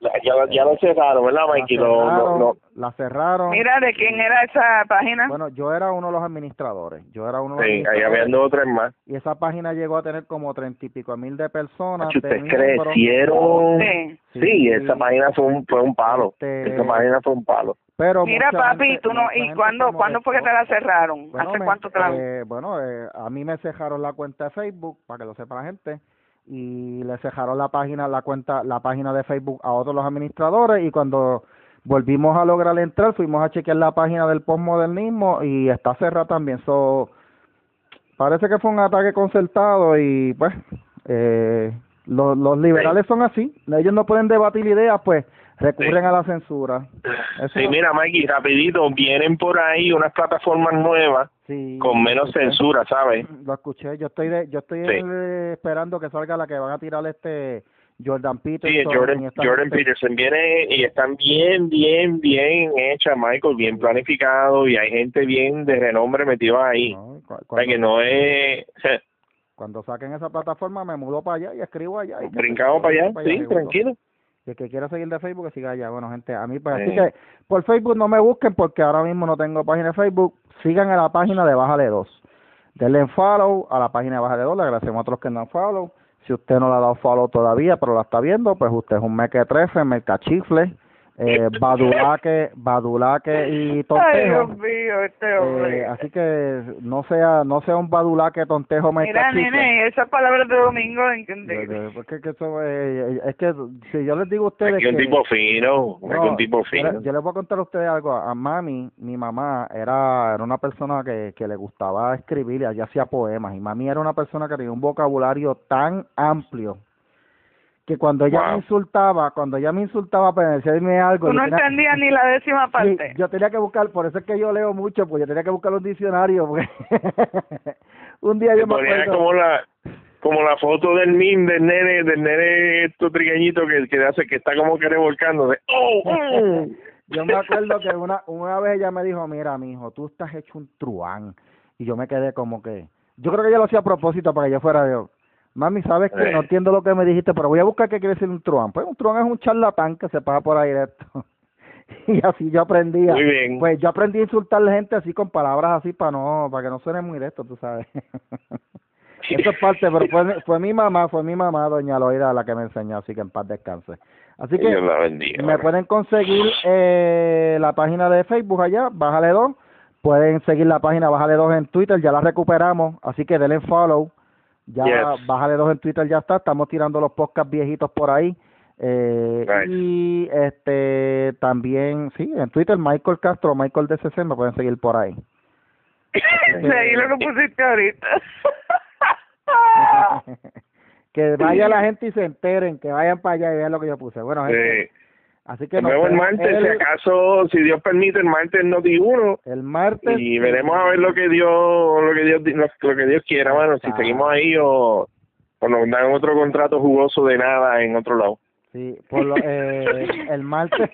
Ya, ya lo cerraron, ¿verdad, La Mikey? Lo, lo, cerraron, lo- la cerraron. Mira, ¿de quién era esa página? Bueno, yo era uno de los administradores. Yo era uno de los sí, ahí habían dos o tres más. Y esa página llegó a tener como treinta y pico mil de personas. Ustedes crecieron. Sí. Sí, esa página fue un, fue un palo. Este- Esa página fue un palo. Pero Mira, papi, gente- ¿tú no, ¿y cuándo, cuándo fue que te la cerraron? Bueno, ¿Hace me- cuánto te la eh, bueno, eh, a mí me cejaron la cuenta de Facebook, para que lo sepa la gente, y le cejaron la página, la cuenta, la página de Facebook a otros los administradores, y cuando volvimos a lograr entrar, fuimos a chequear la página del postmodernismo y está cerrada también. So, parece que fue un ataque concertado y pues eh, los, los liberales son así, ellos no pueden debatir ideas, pues recurren Sí. a la censura. Eso Sí, mira, Mikey, rapidito, vienen por ahí unas plataformas nuevas sí, con menos censura, ¿sabes? Lo escuché, yo estoy de, yo estoy Sí. esperando que salga la que van a tirar este Jordan Peterson. Sí, Jordan, Jordan. Peterson viene y están bien, bien, bien hechas, Michael, bien planificado y hay gente bien de renombre metida ahí. No, O sea, que no es... cuando saquen esa plataforma me mudo para allá y escribo allá. y- Brincamos para allá, sí, tranquilo. Y el que quiera seguir de Facebook, que siga allá. Bueno, gente, a mí, pues, así Sí. que por Facebook no me busquen porque ahora mismo no tengo página de Facebook. Sigan a la página de Bájale 2. Denle en follow a la página de Bájale 2. Le agradecemos a otros que no han follow. Si usted no le ha dado follow todavía, pero la está viendo, pues usted es un meque 13, mercachifle, eh, badulaque, badulaque y Ay, tontejo. Dios mío, este hombre. Eh, así que no sea no sea un badulaque, tontejo, Mira, nene, esas palabras de domingo, yo- porque que eso, eh, es que si yo les digo a ustedes Aquí un que tipo fino, aquí no, un tipo fino. yo les voy a contar a ustedes algo. A mami, mi mamá, era, era una persona que, que le gustaba escribir y ella hacía poemas. Y mami era una persona que tenía un vocabulario tan amplio que cuando ella Wow. me insultaba, cuando ella me insultaba para decirme algo, Tú no tenía- entendías ni la décima Sí, parte. yo tenía que buscar, por eso es que yo leo mucho, pues yo tenía que buscar los diccionarios. Porque un día yo me ponía acuerdo. como la como la foto del min del nene del nene esto trigueñito que, que hace que está como que revolcándose ¡Oh! oh! Yo me acuerdo que una, una vez ella me dijo, mira, mi hijo, tú estás hecho un truán. Y yo me quedé como que, yo creo que ella lo hacía a propósito para que yo fuera yo. Mami, ¿sabes? No Eh. entiendo lo que me dijiste, pero voy a buscar qué quiere decir un truán. Pues un truán es un charlatán que se pasa por ahí de esto. y así yo aprendía. Muy bien. Pues yo aprendí a insultar a la gente así con palabras así para no, para que no suene muy de esto, tú sabes. Eso es parte, pero fue, fue mi mamá, fue mi mamá, doña Loida, la que me enseñó, así que en paz descanse. Así que bendiga. me pueden conseguir eh, la página de Facebook allá, Bájale 2. Pueden seguir la página Bájale 2 en Twitter, ya la recuperamos, así que denle follow. Ya Yes. Bájale 2 en Twitter ya está, estamos tirando los podcasts viejitos por ahí. Eh. Y este también, sí, en Twitter Michael Castro, Michael DCC, me pueden seguir por ahí. Leí lo que pusiste ahorita. que vaya la gente y se enteren, que vayan para allá y vean lo que yo puse. Bueno, gente, Sí. Así que Nos vemos el martes, el, si acaso, si Dios permite, el martes no di uno el martes. y veremos a ver lo que Dios, lo que Dios, lo, lo que Dios quiera, mano, si Ah. seguimos ahí o, o nos dan otro contrato jugoso de nada en otro lado. Sí, por lo, eh, el martes.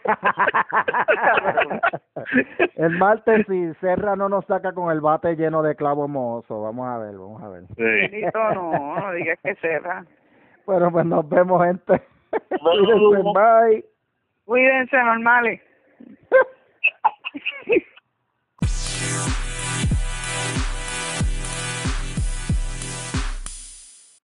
el martes, si Serra no nos saca con el bate lleno de clavos mohosos. Vamos a ver, vamos a ver. Sí. No, no digas que cerra. Bueno, pues nos vemos, gente. Bueno. Bye. Cuídense, normales.